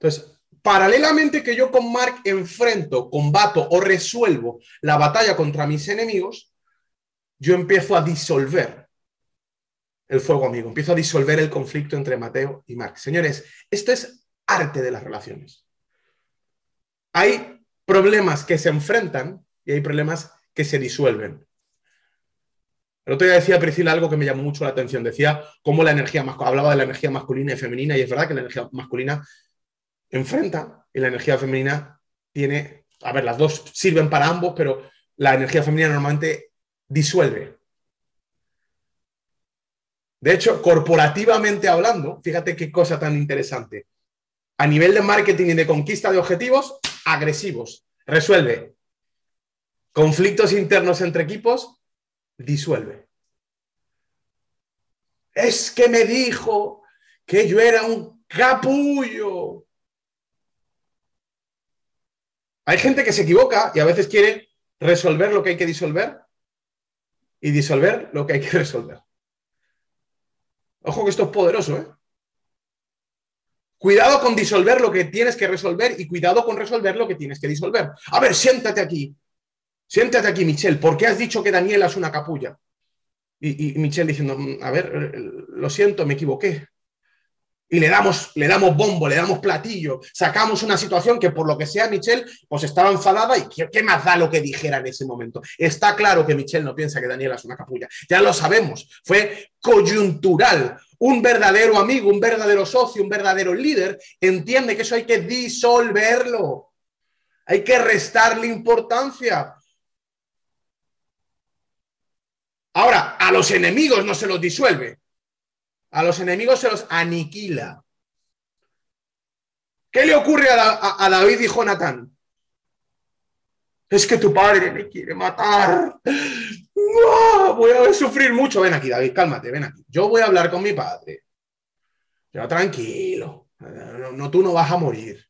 Entonces, paralelamente que yo con Mark enfrento, combato o resuelvo la batalla contra mis enemigos, yo empiezo a disolver el fuego amigo, empiezo a disolver el conflicto entre Mateo y Mark. Señores, esto es arte de las relaciones. Hay problemas que se enfrentan y hay problemas que se disuelven. El otro día decía Priscila algo que me llamó mucho la atención. Decía cómo la energía hablaba de la energía masculina y femenina, y es verdad que la energía masculina enfrenta y la energía femenina tiene, a ver, las dos sirven para ambos, pero la energía femenina normalmente disuelve, de hecho, corporativamente hablando, fíjate qué cosa tan interesante. A nivel de marketing y de conquista de objetivos, agresivos. Resuelve. Conflictos internos entre equipos, disuelve. Es que me dijo que yo era un capullo. Hay gente que se equivoca y a veces quiere resolver lo que hay que disolver y disolver lo que hay que resolver. Ojo que esto es poderoso, ¿eh? Cuidado con disolver lo que tienes que resolver y cuidado con resolver lo que tienes que disolver. A ver, siéntate aquí. Siéntate aquí, Michelle. ¿Por qué has dicho que Daniela es una capulla? Y, Michelle diciendo, mm, a ver, lo siento, me equivoqué. Y le damos, le damos bombo, le damos platillo, sacamos una situación que por lo que sea Michelle pues estaba enfadada y ¿qué, más da lo que dijera en ese momento? Está claro que Michelle no piensa que Daniela es una capulla, ya lo sabemos, fue coyuntural. Un verdadero amigo, un verdadero socio, un verdadero líder entiende que eso hay que disolverlo, hay que restarle importancia. Ahora, a los enemigos no se los disuelve, a los enemigos se los aniquila. ¿Qué le ocurre a, David y Jonatán? Es que tu padre me quiere matar. voy a sufrir mucho. Ven aquí, David, cálmate, ven aquí. Yo voy a hablar con mi padre. Ya, tranquilo. no, tú no vas a morir.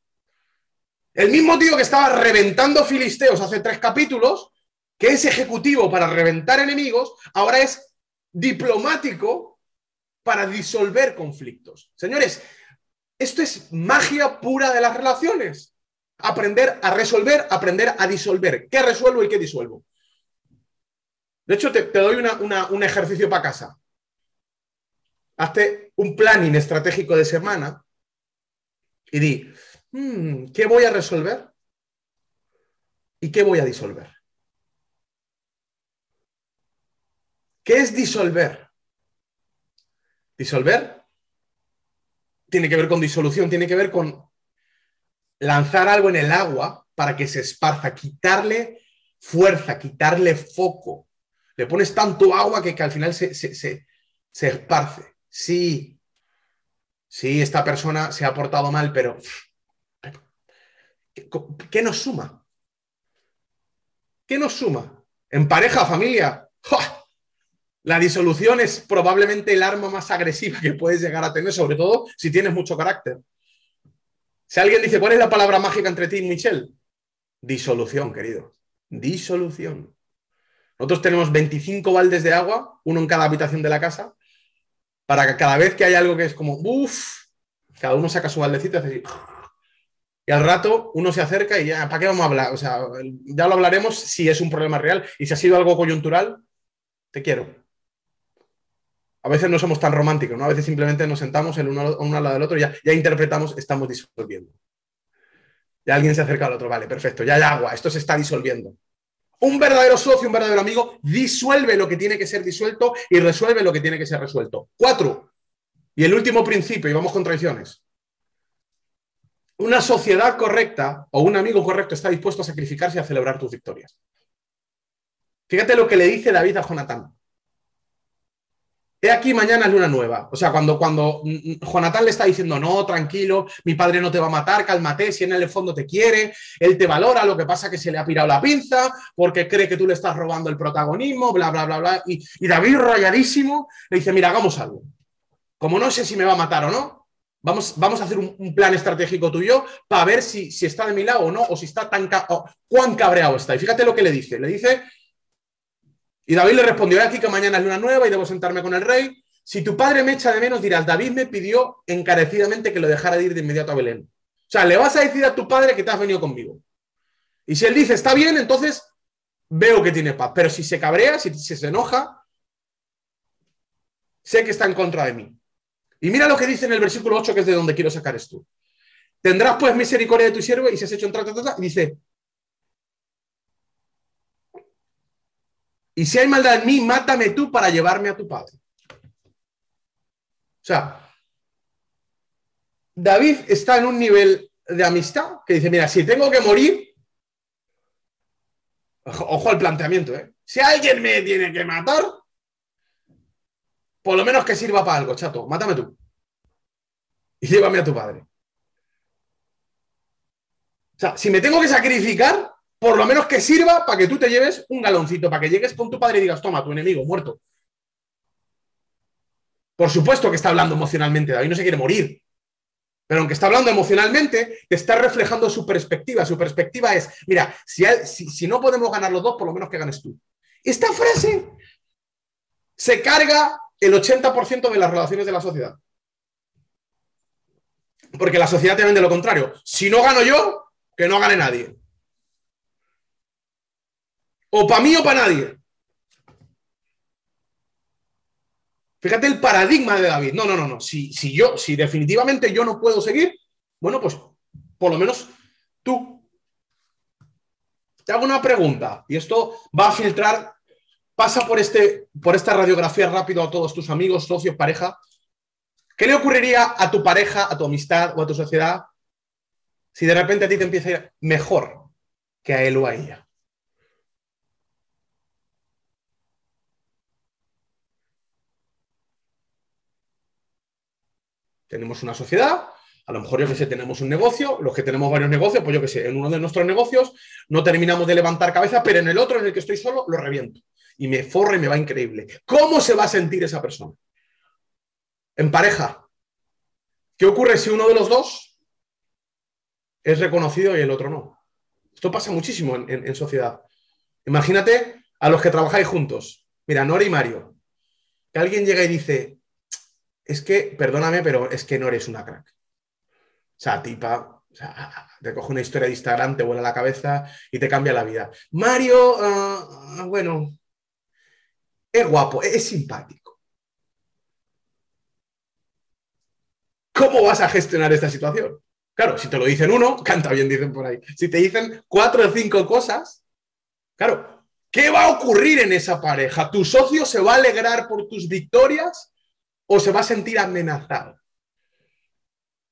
El mismo tío que estaba reventando filisteos hace tres capítulos, que es ejecutivo para reventar enemigos, ahora es diplomático para disolver conflictos. Señores, esto es magia pura de las relaciones. Aprender a resolver, aprender a disolver. ¿Qué resuelvo y qué disuelvo? De hecho, te, doy un ejercicio para casa. Hazte un planning estratégico de semana y di, hmm, ¿qué voy a resolver? ¿Y qué voy a disolver? ¿Qué es disolver? Disolver tiene que ver con disolución, tiene que ver con lanzar algo en el agua para que se esparza, quitarle fuerza, quitarle foco. Le pones tanto agua que, al final se, esparce. Sí, sí, esta persona se ha portado mal, pero ¿qué, nos suma? ¿Qué nos suma? En pareja, familia. La disolución es probablemente el arma más agresiva que puedes llegar a tener, sobre todo si tienes mucho carácter. Si alguien dice, ¿cuál es la palabra mágica entre ti y Michelle? Disolución, querido. Disolución. Nosotros tenemos 25 baldes de agua, uno en cada habitación de la casa, para que cada vez que hay algo que es como, uff, cada uno saca su baldecito y hace Y al rato uno se acerca y ya, ¿para qué vamos a hablar? O sea, ya lo hablaremos si es un problema real y si ha sido algo coyuntural, te quiero a veces no somos tan románticos, ¿no? A veces simplemente nos sentamos el uno, al lado del otro y ya, interpretamos, estamos disolviendo. Ya alguien se acerca al otro, vale, perfecto, ya hay agua, esto se está disolviendo. Un verdadero socio, un verdadero amigo, disuelve lo que tiene que ser disuelto y resuelve lo que tiene que ser resuelto. Cuatro. Y el último principio, y vamos con traiciones. Una sociedad correcta o un amigo correcto está dispuesto a sacrificarse y a celebrar tus victorias. Fíjate lo que le dice David a Jonatán. He aquí mañana es luna nueva. O sea, cuando, cuando Jonathan le está diciendo, no, tranquilo, mi padre no te va a matar, cálmate, si en el fondo te quiere, él te valora, lo que pasa que se le ha pirado la pinza porque cree que tú le estás robando el protagonismo, bla, bla, bla, bla. Y, David, rayadísimo, le dice, mira, hagamos algo. Como no sé si me va a matar o no, vamos, vamos a hacer un, plan estratégico tuyo para ver si, si, está de mi lado o no, o si está tan... cuán cabreado está. Y fíjate lo que le dice. Le dice, y David le respondió, aquí que mañana es luna nueva y debo sentarme con el rey. Si tu padre me echa de menos, dirás, David me pidió encarecidamente que lo dejara de ir de inmediato a Belén. O sea, le vas a decir a tu padre que te has venido conmigo. Y si él dice, está bien, entonces veo que tiene paz. Pero si se cabrea, si, se enoja, sé que está en contra de mí. Y mira lo que dice en el versículo 8, que es de donde quiero sacar esto. Tendrás pues misericordia de tu siervo y si has hecho un trato, y dice, Y si hay maldad en mí, mátame tú para llevarme a tu padre. O sea, David está en un nivel de amistad que dice, mira, si tengo que morir, ojo al planteamiento, ¿eh? Si alguien me tiene que matar, por lo menos que sirva para algo, chato, mátame tú. Y llévame a tu padre. O sea, si me tengo que sacrificar, por lo menos que sirva para que tú te lleves un galoncito, para que llegues con tu padre y digas, toma, tu enemigo muerto. Por supuesto que está hablando emocionalmente, David no se quiere morir. Pero aunque está hablando emocionalmente, te está reflejando su perspectiva. Su perspectiva es, mira, si, si no podemos ganar los dos, por lo menos que ganes tú. Esta frase se carga el 80% de las relaciones de la sociedad. Porque la sociedad te vende lo contrario. Si no gano yo, que no gane nadie. O para mí o para nadie. Fíjate el paradigma de David. No, no, no, no. Si, si yo, si definitivamente yo no puedo seguir, bueno, pues por lo menos tú. Te hago una pregunta y esto va a filtrar, pasa por, este, por esta radiografía rápido a todos tus amigos, socios, pareja. ¿Qué le ocurriría a tu pareja, a tu amistad o a tu sociedad si de repente a ti te empieza a ir mejor que a él o a ella? Tenemos una sociedad, a lo mejor yo que sé, tenemos un negocio, los que tenemos varios negocios, pues yo que sé, en uno de nuestros negocios no terminamos de levantar cabeza, pero en el otro en el que estoy solo lo reviento y me forra y me va increíble. ¿Cómo se va a sentir esa persona? En pareja. ¿Qué ocurre si uno de los dos es reconocido y el otro no? Esto pasa muchísimo en, sociedad. Imagínate a los que trabajáis juntos. Mira, Nora y Mario. Que alguien llega y dice, es que, perdóname, pero es que no eres una crack. O sea, tipa, te coge una historia de Instagram, te vuela la cabeza y te cambia la vida. Mario, ah, bueno, es guapo, es simpático. ¿Cómo vas a gestionar esta situación? Claro, si te lo dicen uno, canta bien, dicen por ahí. Si te dicen cuatro o cinco cosas, claro, ¿qué va a ocurrir en esa pareja? ¿Tu socio se va a alegrar por tus victorias o se va a sentir amenazado?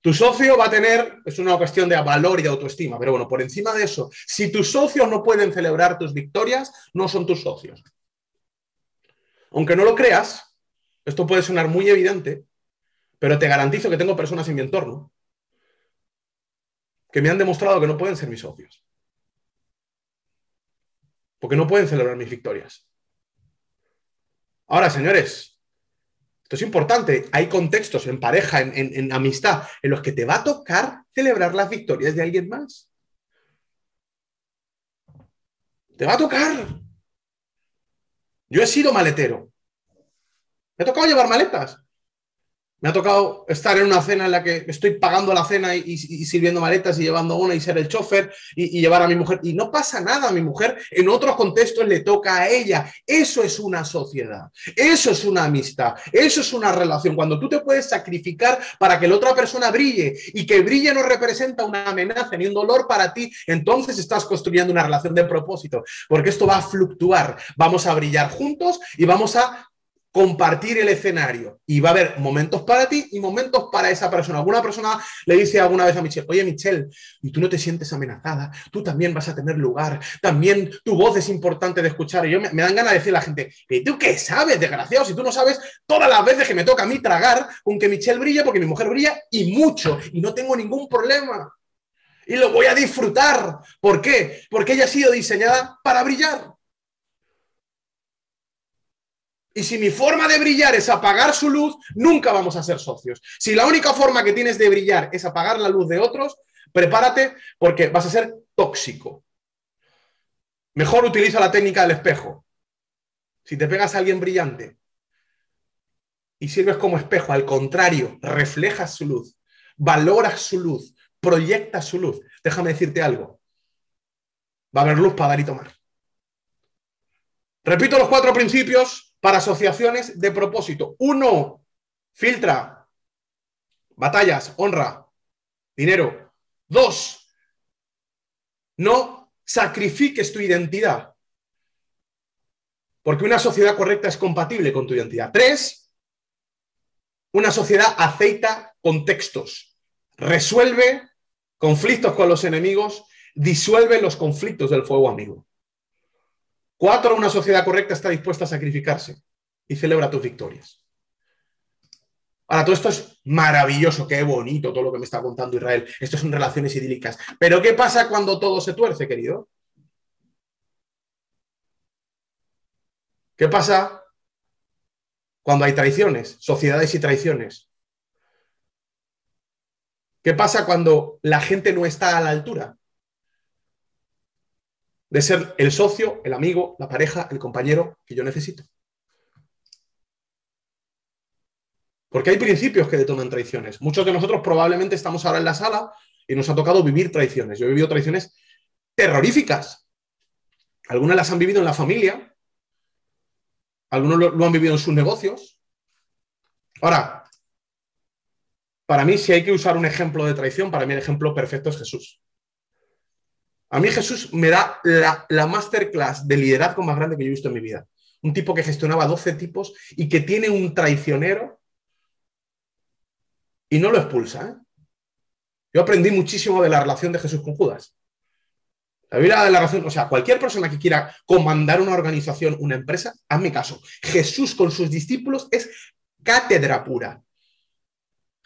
Tu socio va a tener, es una cuestión de valor y de autoestima, pero bueno, por encima de eso, si tus socios no pueden celebrar tus victorias, no son tus socios. Aunque no lo creas, esto puede sonar muy evidente, pero te garantizo que tengo personas en mi entorno que me han demostrado que no pueden ser mis socios. Porque no pueden celebrar mis victorias. Ahora, señores, esto es importante. Hay contextos en pareja, en, en, amistad, en los que te va a tocar celebrar las victorias de alguien más. Te va a tocar. Yo he sido maletero. Me ha tocado llevar maletas. Me ha tocado estar en una cena en la que estoy pagando la cena y, sirviendo maletas y llevando una y ser el chofer y, llevar a mi mujer. Y no pasa nada a mi mujer. En otros contextos le toca a ella. Eso es una sociedad. Eso es una amistad. Eso es una relación. Cuando tú te puedes sacrificar para que la otra persona brille y que brille no representa una amenaza ni un dolor para ti, entonces estás construyendo una relación de propósito. Porque esto va a fluctuar. Vamos a brillar juntos y vamos a compartir el escenario y va a haber momentos para ti y momentos para esa persona. Alguna persona le dice alguna vez a Michelle, oye Michelle, y tú no te sientes amenazada, tú también vas a tener lugar, también tu voz es importante de escuchar. Y yo me, dan ganas de decir a la gente, ¿y tú qué sabes, desgraciado? Si tú no sabes todas las veces que me toca a mí tragar con que Michelle brilla, porque mi mujer brilla y mucho, y no tengo ningún problema. Y lo voy a disfrutar. ¿Por qué? Porque ella ha sido diseñada para brillar. Y si mi forma de brillar es apagar su luz, nunca vamos a ser socios. Si la única forma que tienes de brillar es apagar la luz de otros, prepárate porque vas a ser tóxico. Mejor utiliza la técnica del espejo. Si te pegas a alguien brillante y sirves como espejo, al contrario, reflejas su luz, valoras su luz, proyectas su luz. Déjame decirte algo. Va a haber luz para dar y tomar. Repito los cuatro principios para asociaciones de propósito. Uno, filtra batallas, honra, dinero. Dos, no sacrifiques tu identidad. Porque una sociedad correcta es compatible con tu identidad. Tres, una sociedad aceita contextos, resuelve conflictos con los enemigos, disuelve los conflictos del fuego amigo. Cuatro, una sociedad correcta está dispuesta a sacrificarse y celebra tus victorias. Ahora, todo esto es maravilloso, qué bonito todo lo que me está contando Israel. Esto son relaciones idílicas. Pero ¿qué pasa cuando todo se tuerce, querido? ¿Qué pasa cuando hay traiciones, sociedades y traiciones? ¿Qué pasa cuando la gente no está a la altura? De ser el socio, el amigo, la pareja, el compañero que yo necesito. Porque hay principios que detonan traiciones. Muchos de nosotros probablemente estamos ahora en la sala y nos ha tocado vivir traiciones. Yo he vivido traiciones terroríficas. Algunas las han vivido en la familia, algunos lo, han vivido en sus negocios, Ahora, para mí, si hay que usar un ejemplo de traición, para mí el ejemplo perfecto es Jesús. A mí Jesús me da la, la masterclass de liderazgo más grande que yo he visto en mi vida. Un tipo que gestionaba 12 tipos y que tiene un traicionero y no lo expulsa. ¿eh? Yo aprendí muchísimo de la relación de Jesús con Judas. La Biblia de la razón, o sea, cualquier persona que quiera comandar una organización, una empresa, hazme caso. Jesús con sus discípulos es cátedra pura.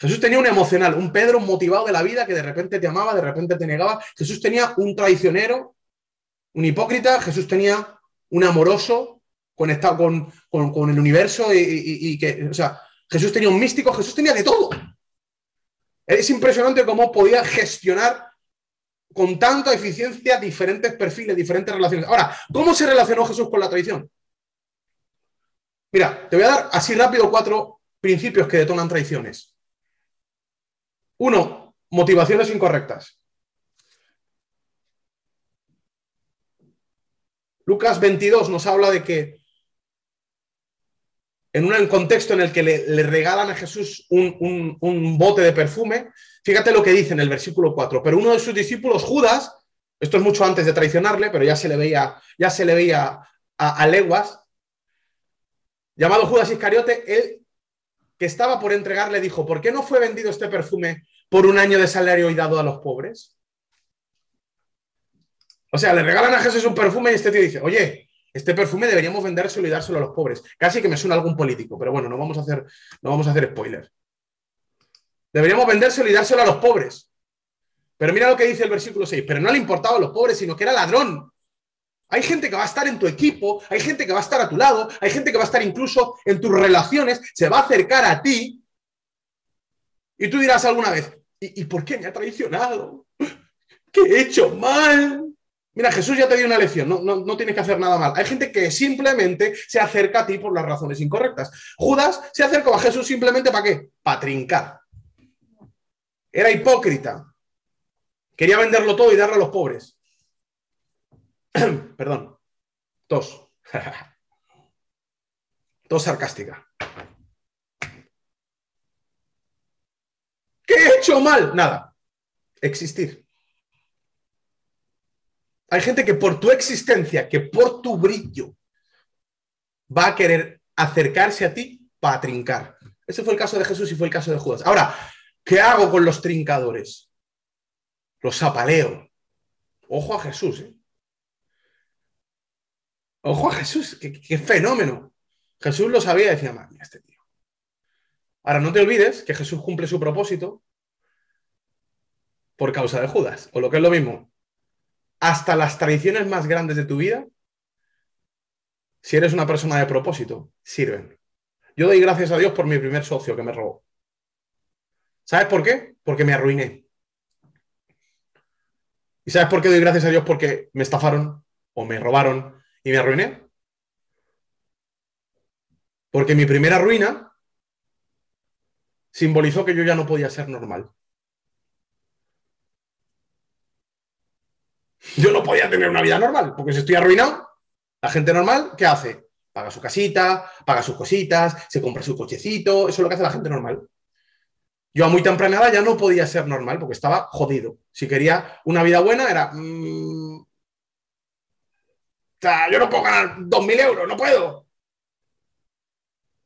Jesús tenía un emocional, un Pedro motivado de la vida que de repente te amaba, de repente te negaba. Jesús tenía un traicionero, un hipócrita. Jesús tenía un amoroso conectado con, el universo y, que, o sea, Jesús tenía un místico, Jesús tenía de todo. Es impresionante cómo podía gestionar con tanta eficiencia diferentes perfiles, diferentes relaciones. Ahora, ¿cómo se relacionó Jesús con la traición? Mira, te voy a dar así rápido cuatro principios que detonan traiciones. Uno, motivaciones incorrectas. Lucas 22 nos habla de que en un contexto en el que le, regalan a Jesús un, bote de perfume, fíjate lo que dice en el versículo 4, pero uno de sus discípulos, Judas, esto es mucho antes de traicionarle, pero ya se le veía, ya se le veía a, leguas, llamado Judas Iscariote, él que estaba por entregar, le dijo, ¿por qué no fue vendido este perfume por un año de salario y dado a los pobres? O sea, le regalan a Jesús un perfume y este tío dice, oye, este perfume deberíamos vendérselo y dárselo a los pobres. Casi que me suena algún político, pero bueno, no vamos a hacer, no vamos a hacer spoilers. Deberíamos vendérselo y dárselo a los pobres. Pero mira lo que dice el versículo 6, pero no le importaba a los pobres, sino que era ladrón. Hay gente que va a estar en tu equipo, hay gente que va a estar a tu lado, hay gente que va a estar incluso en tus relaciones, se va a acercar a ti. Y tú dirás alguna vez, ¿y, por qué me ha traicionado? ¿Qué he hecho mal? Mira, Jesús ya te dio una lección, no, no, tienes que hacer nada mal. Hay gente que simplemente se acerca a ti por las razones incorrectas. Judas se acercó a Jesús simplemente para qué? Para trincar. Era hipócrita. Quería venderlo todo y darlo a los pobres. Perdón. Tos. Tos sarcástica. ¿Qué he hecho mal? Nada. Existir. Hay gente que por tu existencia, que por tu brillo, va a querer acercarse a ti para trincar. Ese fue el caso de Jesús y fue el caso de Judas. Ahora, ¿qué hago con los trincadores? Los apaleo. Ojo a Jesús. ¿eh? Ojo a Jesús, qué, fenómeno. Jesús lo sabía y decía, madre este tío. Ahora, no te olvides que Jesús cumple su propósito por causa de Judas, o lo que es lo mismo. Hasta las tradiciones más grandes de tu vida, si eres una persona de propósito, sirven. Yo doy gracias a Dios por mi primer socio que me robó. ¿Sabes por qué? Porque me arruiné. ¿Y sabes por qué doy gracias a Dios? Porque me estafaron o me robaron y me arruiné. Porque mi primera ruina simbolizó que yo ya no podía ser normal. Yo no podía tener una vida normal, porque si estoy arruinado, la gente normal, ¿qué hace? Paga su casita, paga sus cositas, se compra su cochecito, eso es lo que hace la gente normal. Yo a muy temprana edad ya no podía ser normal porque estaba jodido. Si quería una vida buena era, mm, o sea, yo no puedo ganar 2.000 euros, no puedo.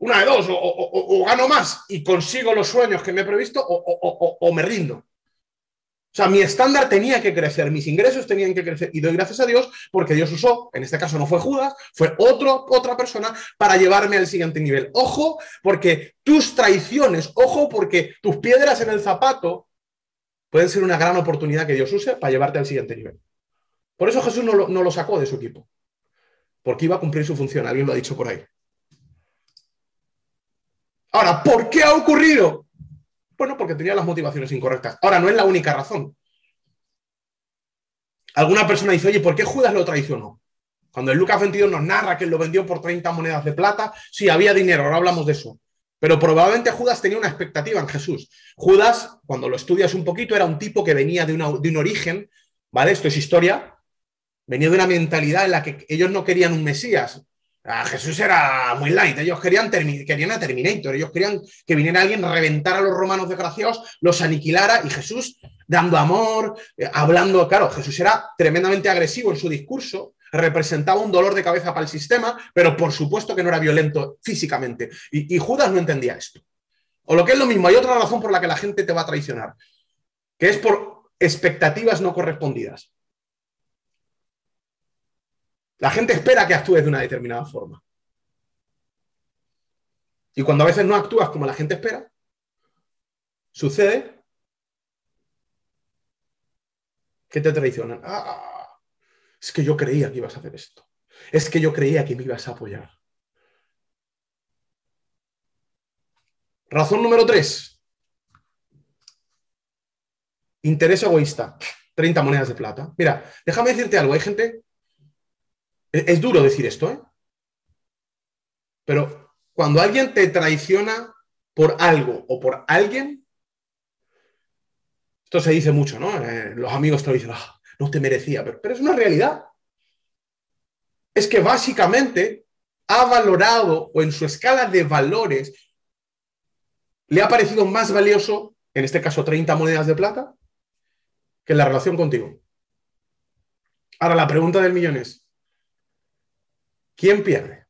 Una de dos, o, gano más y consigo los sueños que me he previsto, o, me rindo. O sea, mi estándar tenía que crecer, mis ingresos tenían que crecer. Y doy gracias a Dios porque Dios usó, en este caso no fue Judas, fue otro, otra persona para llevarme al siguiente nivel. Ojo, porque tus traiciones, ojo, porque tus piedras en el zapato pueden ser una gran oportunidad que Dios use para llevarte al siguiente nivel. Por eso Jesús no lo sacó de su equipo porque iba a cumplir su función, alguien lo ha dicho por ahí. Ahora, ¿por qué ha ocurrido? Bueno, porque tenía las motivaciones incorrectas. Ahora, no es la única razón. Alguna persona dice, oye, ¿por qué Judas lo traicionó? Cuando el Lucas 22 nos narra que lo vendió por 30 monedas de plata, sí, había dinero, ahora hablamos de eso. Pero probablemente Judas tenía una expectativa en Jesús. Judas, cuando lo estudias un poquito, era un tipo que venía de, de un origen, ¿vale? Esto es historia, Venía de una mentalidad en la que ellos no querían un Mesías. Ah, Jesús era muy light, ellos querían, querían a Terminator, ellos querían que viniera alguien, reventara a los romanos desgraciados, los aniquilara y Jesús dando amor, eh, hablando, claro, Jesús era tremendamente agresivo en su discurso, representaba un dolor de cabeza para el sistema, pero por supuesto que no era violento físicamente. Y Judas no entendía esto. O lo que es lo mismo, hay otra razón por la que la gente te va a traicionar, que es por expectativas no correspondidas. La gente espera que actúes de una determinada forma. Y cuando a veces no actúas como la gente espera, sucede que te traicionan. Ah, es que yo creía que ibas a hacer esto. Es que yo creía que me ibas a apoyar. Razón número tres. Interés egoísta. 30 monedas de plata. Mira, déjame decirte algo. Hay gente es, duro decir esto, ¿eh? Pero cuando alguien te traiciona por algo o por alguien, esto se dice mucho, ¿no? Eh, los amigos te lo dicen, ah, no te merecía, pero, pero es una realidad. Es que básicamente ha valorado o en su escala de valores le ha parecido más valioso, en este caso 30 monedas de plata, que la relación contigo. Ahora la pregunta del millón es, ¿Quién pierde?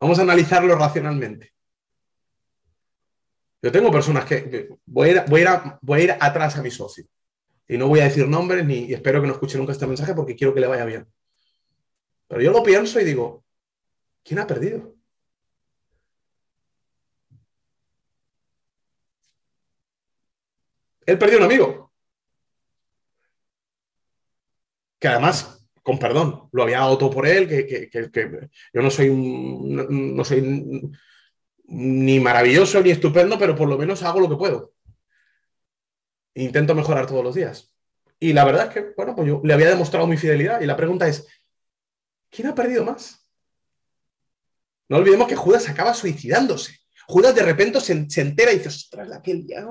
Vamos a analizarlo racionalmente. Yo tengo personas que, voy, a ir, atrás a mi socio. Y no voy a decir nombres ni espero que no escuche nunca este mensaje porque quiero que le vaya bien. Pero yo lo pienso y digo, ¿quién ha perdido? Él perdió un amigo. Que además con perdón, lo había dado todo por él, que, yo no soy, no, soy ni maravilloso ni estupendo, pero por lo menos hago lo que puedo. Intento mejorar todos los días. Y la verdad es que, bueno, pues yo le había demostrado mi fidelidad y la pregunta es, ¿quién ha perdido más? No olvidemos que Judas acaba suicidándose. Judas de repente se, entera y dice, ostras, aquel día,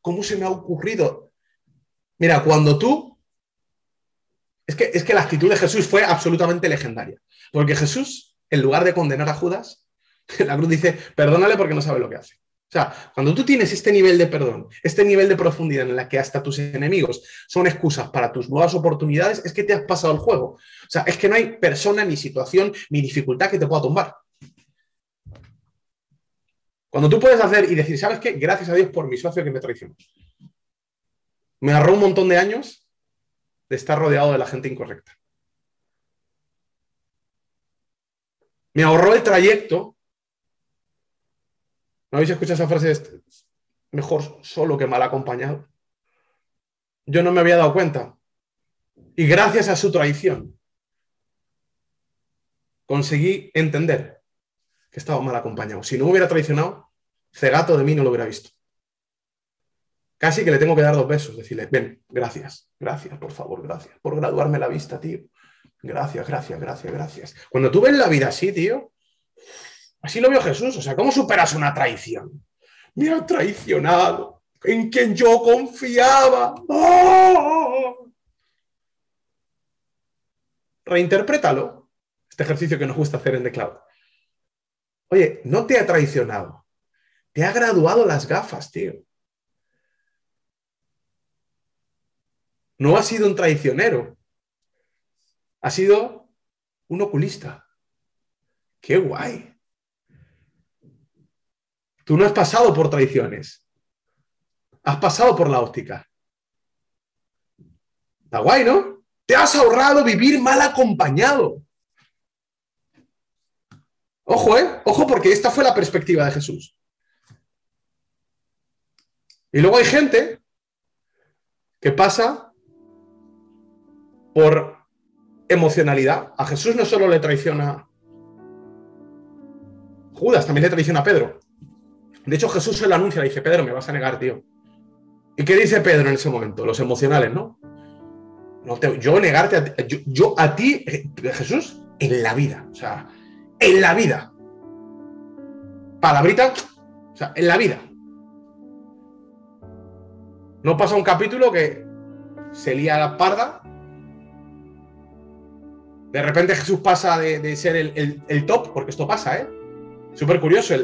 ¿cómo se me ha ocurrido? Mira, cuando tú es que, es que la actitud de Jesús fue absolutamente legendaria. Porque Jesús, en lugar de condenar a Judas, la cruz dice, perdónale porque no sabe lo que hace. O sea, cuando tú tienes este nivel de perdón, este nivel de profundidad en la que hasta tus enemigos son excusas para tus nuevas oportunidades, es que te has pasado el juego. O sea, es que no hay persona, ni situación, ni dificultad que te pueda tumbar. Cuando tú puedes hacer y decir, ¿sabes qué? Gracias a Dios por mi socio que me traicionó. Me ahorró un montón de años de estar rodeado de la gente incorrecta. Me ahorró el trayecto. ¿No habéis escuchado esa frase? Mejor solo que mal acompañado. Yo no me había dado cuenta. Y gracias a su traición, conseguí entender que estaba mal acompañado. Si no hubiera traicionado, cegato de mí no lo hubiera visto. Casi que le tengo que dar dos besos, decirle, ven, gracias, gracias, por favor, gracias, por graduarme la vista, tío. Gracias, gracias, gracias, gracias. Cuando tú ves la vida así, tío, así lo vio Jesús. O sea, ¿cómo superas una traición? Me ha traicionado, en quien yo confiaba. ¡Oh! Reinterprétalo, este ejercicio que nos gusta hacer en The Cloud. Oye, no te ha traicionado, te ha graduado las gafas, tío. No ha sido un traicionero, ha sido un oculista. ¡Qué guay! Tú no has pasado por traiciones, has pasado por la óptica. Está guay, ¿no? Te has ahorrado vivir mal acompañado. Ojo, ¿eh? Ojo porque esta fue la perspectiva de Jesús. Y luego hay gente que pasa por emocionalidad. A Jesús no solo le traiciona Judas, también le traiciona a Pedro. De hecho, Jesús se lo anuncia, le dice, Pedro, me vas a negar, tío. ¿Y qué dice Pedro en ese momento? Los emocionales, ¿no? no yo negarte a ti, yo, a ti, eh, Jesús, en la vida. O sea, en la vida. Palabrita, o sea, en la vida. No pasa un capítulo que se lía la parda De repente Jesús pasa de, ser el, top, porque esto pasa, ¿eh? Súper curioso.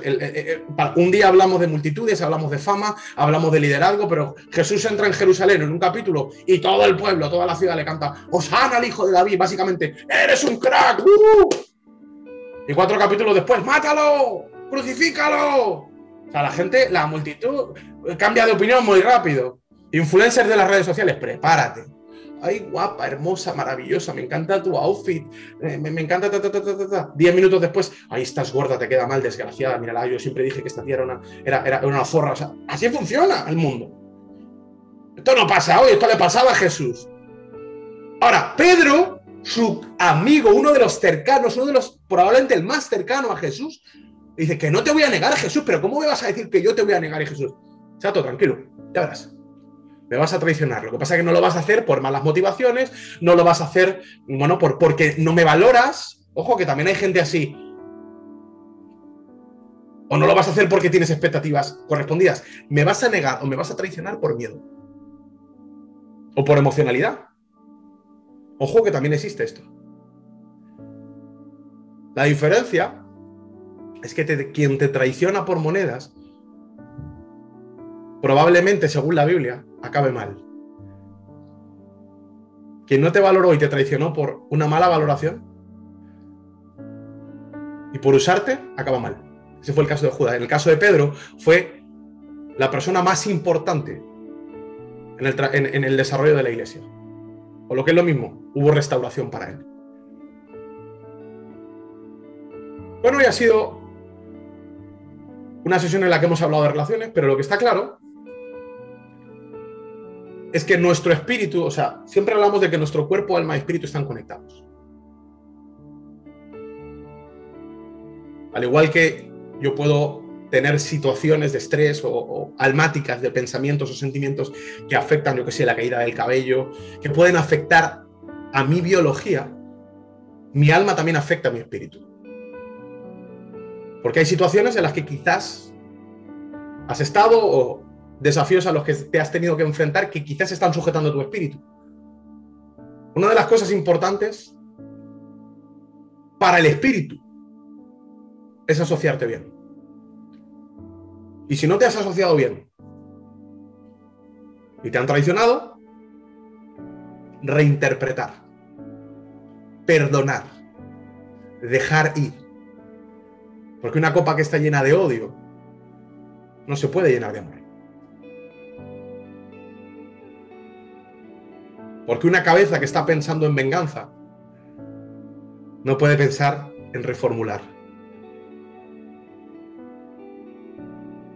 un día hablamos de multitudes, hablamos de fama, hablamos de liderazgo, pero Jesús entra en Jerusalén en un capítulo y todo el pueblo, toda la ciudad le canta, Osana al hijo de David, básicamente, eres un crack. ¡uh! Y cuatro capítulos después, mátalo, crucifícalo. O sea, la gente, la multitud cambia de opinión muy rápido. Influencers de las redes sociales, prepárate ay, guapa, hermosa, maravillosa, me encanta tu outfit, eh, me, encanta, ta, ta, ta, ta, Diez minutos después, ahí estás gorda, te queda mal, desgraciada, mírala, yo siempre dije que esta tía era una, era, una zorra, o sea, así funciona el mundo. Esto no pasa hoy, esto le pasaba a Jesús. Ahora, Pedro, su amigo, uno de los cercanos, uno de los, probablemente el más cercano a Jesús, dice que no te voy a negar a Jesús, pero ¿cómo me vas a decir que yo te voy a negar a Jesús? Chato, tranquilo, ya verás me vas a traicionar. Lo que pasa es que no lo vas a hacer por malas motivaciones, no lo vas a hacer, bueno, por, porque no me valoras. Ojo, que también hay gente así. O no lo vas a hacer porque tienes expectativas correspondidas. Me vas a negar o me vas a traicionar por miedo. O por emocionalidad. Ojo que también existe esto. La diferencia es que quien te traiciona por monedas probablemente, según la Biblia, acabe mal. Quien no te valoró y te traicionó por una mala valoración y por usarte, acaba mal. Ese fue el caso de Judas. En el caso de Pedro, fue la persona más importante en el, en el desarrollo de la iglesia. O lo que es lo mismo, hubo restauración para él. Bueno, y ha sido una sesión en la que hemos hablado de relaciones, pero lo que está claro es que nuestro espíritu, o sea, siempre hablamos de que nuestro cuerpo, alma y espíritu están conectados. Al igual que yo puedo tener situaciones de estrés o, almáticas de pensamientos o sentimientos que afectan, yo que sé, la caída del cabello, que pueden afectar a mi biología, mi alma también afecta a mi espíritu. Porque hay situaciones en las que quizás has estado o desafíos a los que te has tenido que enfrentar que quizás están sujetando tu espíritu. Una de las cosas importantes para el espíritu es asociarte bien. Y si no te has asociado bien y te han traicionado, reinterpretar, perdonar, dejar ir. Porque una copa que está llena de odio no se puede llenar de amor. Porque una cabeza que está pensando en venganza no puede pensar en reformular.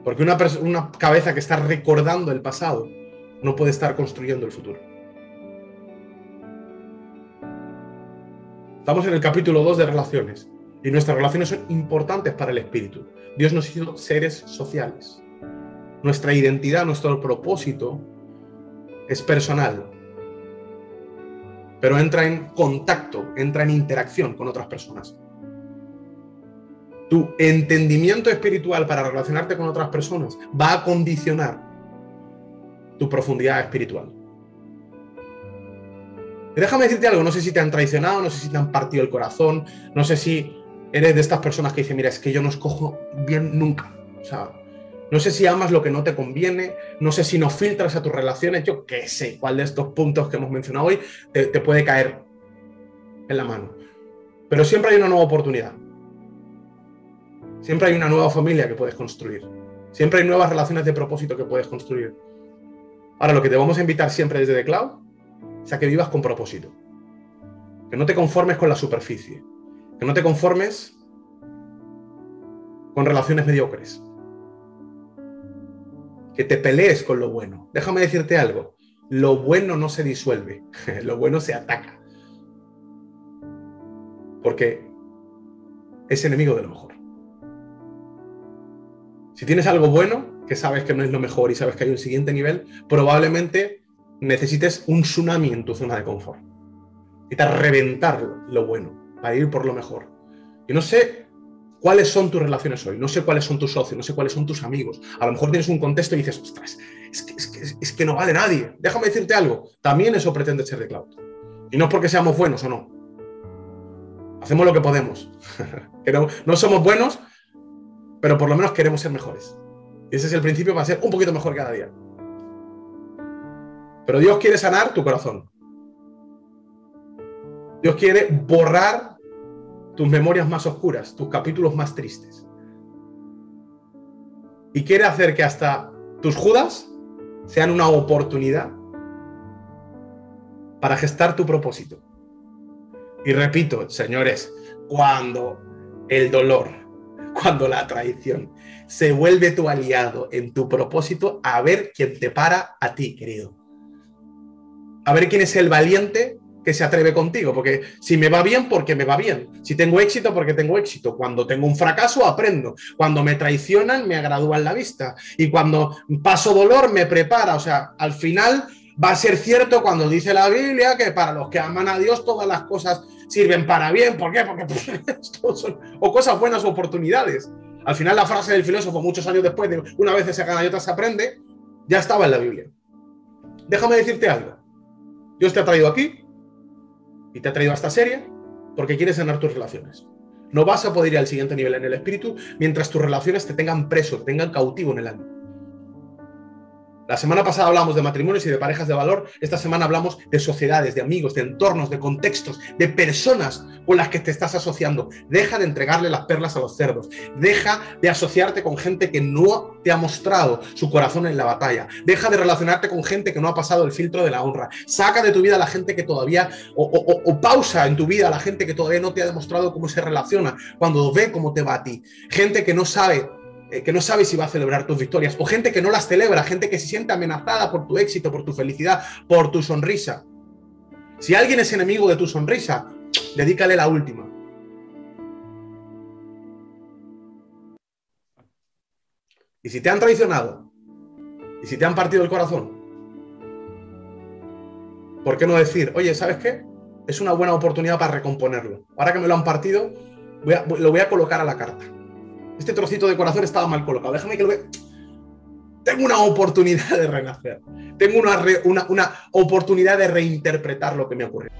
Porque una, una cabeza que está recordando el pasado no puede estar construyendo el futuro. Estamos en el capítulo 2 de relaciones y nuestras relaciones son importantes para el espíritu. Dios nos hizo seres sociales. Nuestra identidad, nuestro propósito es personal, pero entra en contacto, entra en interacción con otras personas. Tu entendimiento espiritual para relacionarte con otras personas va a condicionar tu profundidad espiritual. Déjame decirte algo, no sé si te han traicionado, no sé si te han partido el corazón, no sé si eres de estas personas que dicen, mira, es que yo no escojo bien nunca. O sea, no sé si amas lo que no te conviene, no sé si no filtras a tus relaciones, yo qué sé cuál de estos puntos que hemos mencionado hoy te, puede caer en la mano. Pero siempre hay una nueva oportunidad. Siempre hay una nueva familia que puedes construir. Siempre hay nuevas relaciones de propósito que puedes construir. Ahora, lo que te vamos a invitar siempre desde The Cloud es a que vivas con propósito. Que no te conformes con la superficie. Que no te conformes con relaciones mediocres que te pelees con lo bueno. Déjame decirte algo, lo bueno no se disuelve, lo bueno se ataca. Porque es enemigo de lo mejor. Si tienes algo bueno, que sabes que no es lo mejor y sabes que hay un siguiente nivel, probablemente necesites un tsunami en tu zona de confort. Necesitas reventar lo bueno para ir por lo mejor. Y no sé ¿Cuáles son tus relaciones hoy? No sé cuáles son tus socios, no sé cuáles son tus amigos. A lo mejor tienes un contexto y dices, ostras, es que, no vale nadie. Déjame decirte algo, también eso pretende ser de cloud. Y no es porque seamos buenos o no. Hacemos lo que podemos. no somos buenos, pero por lo menos queremos ser mejores. Y ese es el principio para ser un poquito mejor cada día. Pero Dios quiere sanar tu corazón. Dios quiere borrar tus memorias más oscuras, tus capítulos más tristes. Y quiere hacer que hasta tus Judas sean una oportunidad para gestar tu propósito. Y repito, señores, cuando el dolor, cuando la traición se vuelve tu aliado en tu propósito, a ver quién te para a ti, querido. A ver quién es el valiente que se atreve contigo, porque si me va bien, porque me va bien. Si tengo éxito, porque tengo éxito. Cuando tengo un fracaso, aprendo. Cuando me traicionan, me agradúan la vista. Y cuando paso dolor, me prepara. O sea, al final va a ser cierto cuando dice la Biblia que para los que aman a Dios todas las cosas sirven para bien. ¿Por qué? Porque son o cosas buenas o oportunidades. Al final la frase del filósofo, muchos años después de una vez se gana y otra se aprende, ya estaba en la Biblia. Déjame decirte algo. Dios te ha traído aquí y te ha traído a esta serie porque quiere sanar tus relaciones. No vas a poder ir al siguiente nivel en el espíritu mientras tus relaciones te tengan preso, te tengan cautivo en el alma. La semana pasada hablamos de matrimonios y de parejas de valor. Esta semana hablamos de sociedades, de amigos, de entornos, de contextos, de personas con las que te estás asociando. Deja de entregarle las perlas a los cerdos. Deja de asociarte con gente que no te ha mostrado su corazón en la batalla. Deja de relacionarte con gente que no ha pasado el filtro de la honra. Saca de tu vida a la gente que todavía, o, o pausa en tu vida a la gente que todavía no te ha demostrado cómo se relaciona, cuando ve cómo te va a ti. Gente que no sabe eh, que no sabe si va a celebrar tus victorias, o gente que no las celebra, gente que se siente amenazada por tu éxito, por tu felicidad, por tu sonrisa. Si alguien es enemigo de tu sonrisa, dedícale la última. Y si te han traicionado, y si te han partido el corazón, ¿por qué no decir, oye, ¿sabes qué? Es una buena oportunidad para recomponerlo. Ahora que me lo han partido, lo voy a colocar a la carta este trocito de corazón estaba mal colocado, déjame que lo vea. Tengo una oportunidad de renacer, tengo una, una, una oportunidad de reinterpretar lo que me ocurrió.